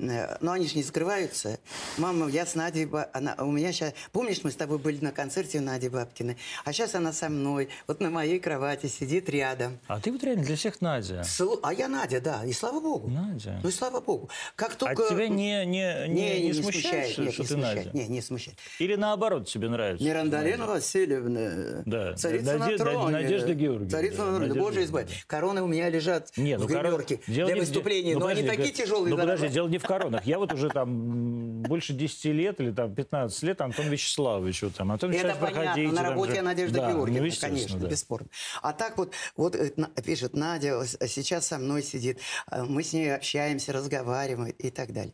Но они же не скрываются. Мама, я с Надей, она, у меня сейчас... Помнишь, мы с тобой были на концерте у Нади Бабкиной? А сейчас она со мной, вот на моей кровати сидит рядом. А ты вот реально для всех Надя. Слу- А я Надя, да, и слава богу. Надя. Ну и слава богу. Как А только... тебя не, не, не, не, смущает, смущает, что, нет, что не ты смущает. Надя? Не, не смущает. Или наоборот тебе нравится? Мирандалина Васильевна, Да. царица Наде- на троне. Надежда Георгиевна, Царица да, на троне, Надежда Боже избавь. Короны у меня лежат Не, ну, в гримерке дело для не в- выступлений, ну, но они такие тяжелые. Ну, подожди, дело не в коронах. Я вот уже там больше 10 лет или там 15 лет Антон Вячеславович. Вот, там, Антон Это понятно, проходите, на работе же- Надежда Да, ну, Георгиевна, естественно, конечно, да. бесспорно. А так вот, вот э, пишет, Надя сейчас со мной сидит, а мы с ней общаемся, разговариваем и так далее.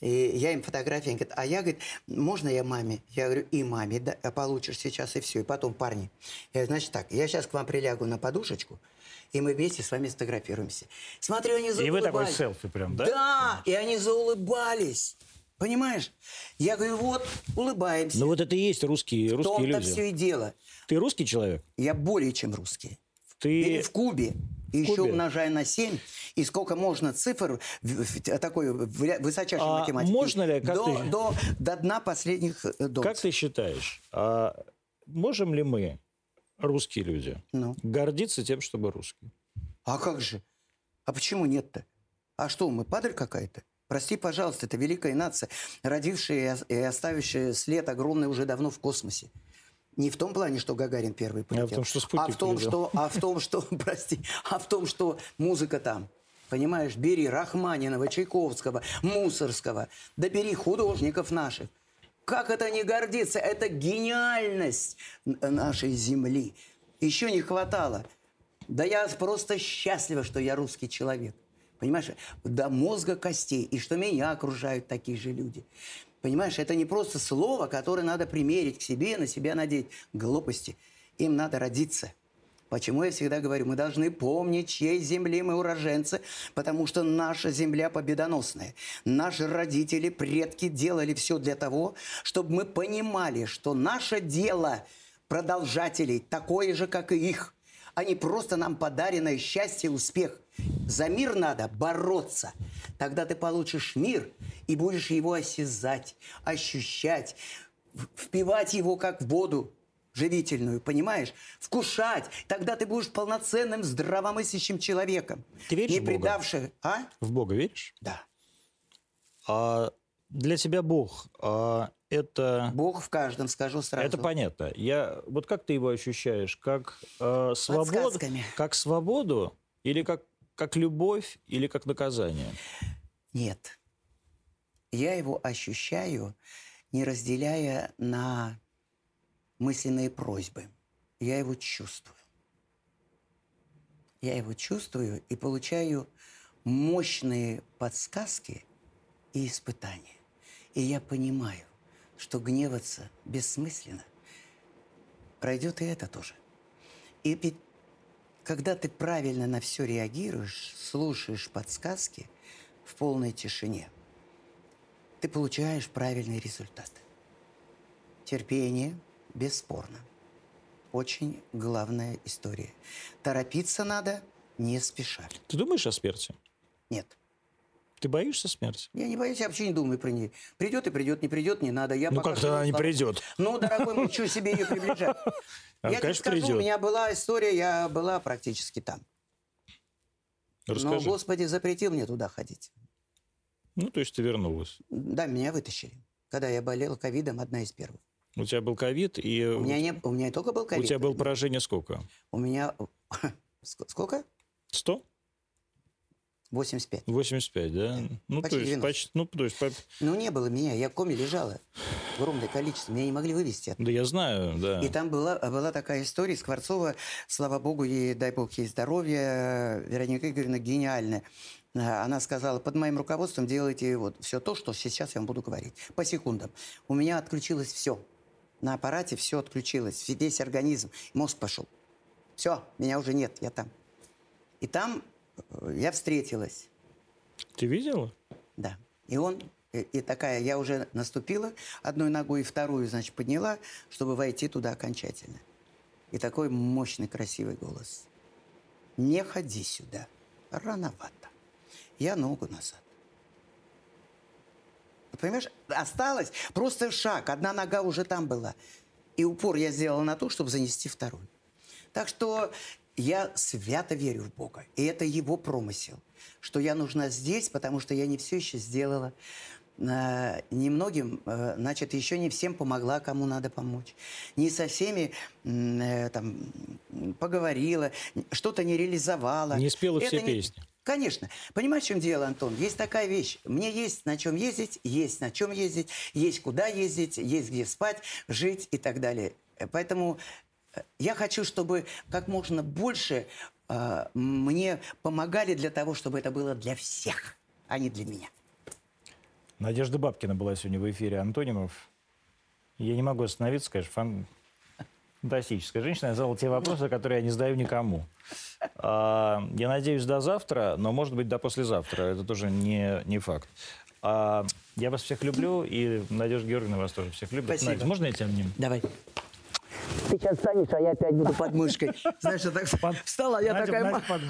И я им фотографии, они говорят, а я, говорит, можно я маме? Я говорю, и маме, да, получишь сейчас, и все. И потом, парни, я, говорю, значит так, я сейчас к вам прилягу на подушечку, и мы вместе с вами сфотографируемся. Смотрю, они И заулыбались. вы такой селфи прям, да? Да, и они заулыбались. Понимаешь? Я говорю, вот, улыбаемся. Ну вот это и есть русские, В русские том-то люди. все и дело. Ты русский человек? Я более чем русский. Ты... Или в Кубе. И еще Кубе? умножая на 7, и сколько можно цифр в- в- такой в- высочайшей А математики. можно ли, как до, ты- до, до дна последних э, доз. Как ты считаешь, а можем ли мы, русские люди, Ну. гордиться тем, чтобы русские? А как же? А почему нет-то? А что, мы падаль какая-то? Прости, пожалуйста, это великая нация, родившая и ос- и оставившая след огромный уже давно в космосе. Не в том плане, что Гагарин первый полетел. том, что а в том, что, а в том, что, прости, а в том, что музыка там. Понимаешь, бери Рахманинова, Чайковского, Мусорского, да бери художников наших. Как это не гордиться? Это гениальность нашей земли. Еще не хватало. Да я просто счастлива, что я русский человек. Понимаешь, до мозга костей. И что меня окружают такие же люди. Понимаешь, это не просто слово, которое надо примерить к себе, на себя надеть. Глупости. Им надо родиться. Почему я всегда говорю, мы должны помнить, чьей земли мы уроженцы, потому что наша земля победоносная. Наши родители, предки делали все для того, чтобы мы понимали, что наше дело продолжателей такое же, как и их, а не просто нам подаренное счастье успех. За мир надо бороться. Тогда ты получишь мир и будешь его осязать, ощущать, впивать его как воду живительную, понимаешь? Вкушать. Тогда ты будешь полноценным, здравомыслящим человеком. Ты веришь Не в Бога? А? В Бога веришь? Да. А для тебя Бог а, это... Бог в каждом, скажу сразу. Это понятно. Я вот как ты его ощущаешь, как э, свободу, как свободу или как как любовь или как наказание? Нет. Я его ощущаю, не разделяя на мысленные просьбы. Я его чувствую. Я его чувствую и получаю мощные подсказки и испытания. И я понимаю, что гневаться бессмысленно. Пройдет и это тоже. И ведь когда ты правильно на все реагируешь, слушаешь подсказки в полной тишине, ты получаешь правильный результат. Терпение, бесспорно. Очень главная история. Торопиться надо не спеша. Ты думаешь о смерти? Нет. Ты боишься смерти? Я не боюсь, я вообще не думаю про нее. Придет и придет, не придет, не надо. Я Ну, как-то она не придет. Ну, дорогой мой, что себе ее приближать? А, Я тебе конечно, скажу, придет. у меня была история, я была практически там. Но. Господи запретил мне туда ходить. Ну, то есть ты вернулась. Да, меня вытащили. Когда я болел ковидом, одна из первых. У тебя был ковид, и У меня, не, у меня не только был у ковид. тебя было поражение сколько? У меня... Ск- Сколько? 100? 85. 85, да? Ну, Почти то есть, 90. почти, ну, то есть, по- Ну, не было меня. Я в коме лежала. Огромное количество. Меня не могли вывести. да я знаю, да. И там была, была такая история. Скворцова, слава богу, ей, дай бог ей здоровья, Вероника Игоревна гениальная. Она сказала, под моим руководством делайте вот все то, что сейчас я вам буду говорить. По секундам. У меня отключилось все. На аппарате все отключилось. Весь организм. Мозг пошел. Все, меня уже нет, я там. И там э, я встретилась. Ты видела? Да. И он, и, и такая, я уже наступила одной ногой, и вторую, значит, подняла, чтобы войти туда окончательно. И такой мощный, красивый голос. Не ходи сюда. Рановато. Я ногу назад. Понимаешь, осталось просто шаг, одна нога уже там была. И упор я сделала на то, чтобы занести второй. Так что я свято верю в Бога. И это его промысел. Что я нужна здесь, потому что я не все еще сделала. Э, немногим, э, значит, еще не всем помогла, кому надо помочь. Не со всеми э, там поговорила, что-то не реализовала. Не спела все песни. Конечно. Понимаешь, в чем дело, Антон? Есть такая вещь. Мне есть на чем ездить, есть на чем ездить, есть куда ездить, есть где спать, жить и так далее. Поэтому я хочу, чтобы как можно больше э, мне помогали для того, чтобы это было для всех, а не для меня. Надежда Бабкина была сегодня в эфире Антонимов. Я не могу остановиться, конечно, фан... фантастическая женщина. Я задал те вопросы, которые я не задаю никому. А, я надеюсь, до завтра, но, может быть, до послезавтра. Это тоже не, не факт. А, я вас всех люблю, и Надежда Георгиевна вас тоже всех любит. Спасибо. Надя, можно я тебя обниму? Давай. Ты сейчас станешь, а я опять буду под мышкой. Знаешь, я так встала, я Надя, такая... Надя,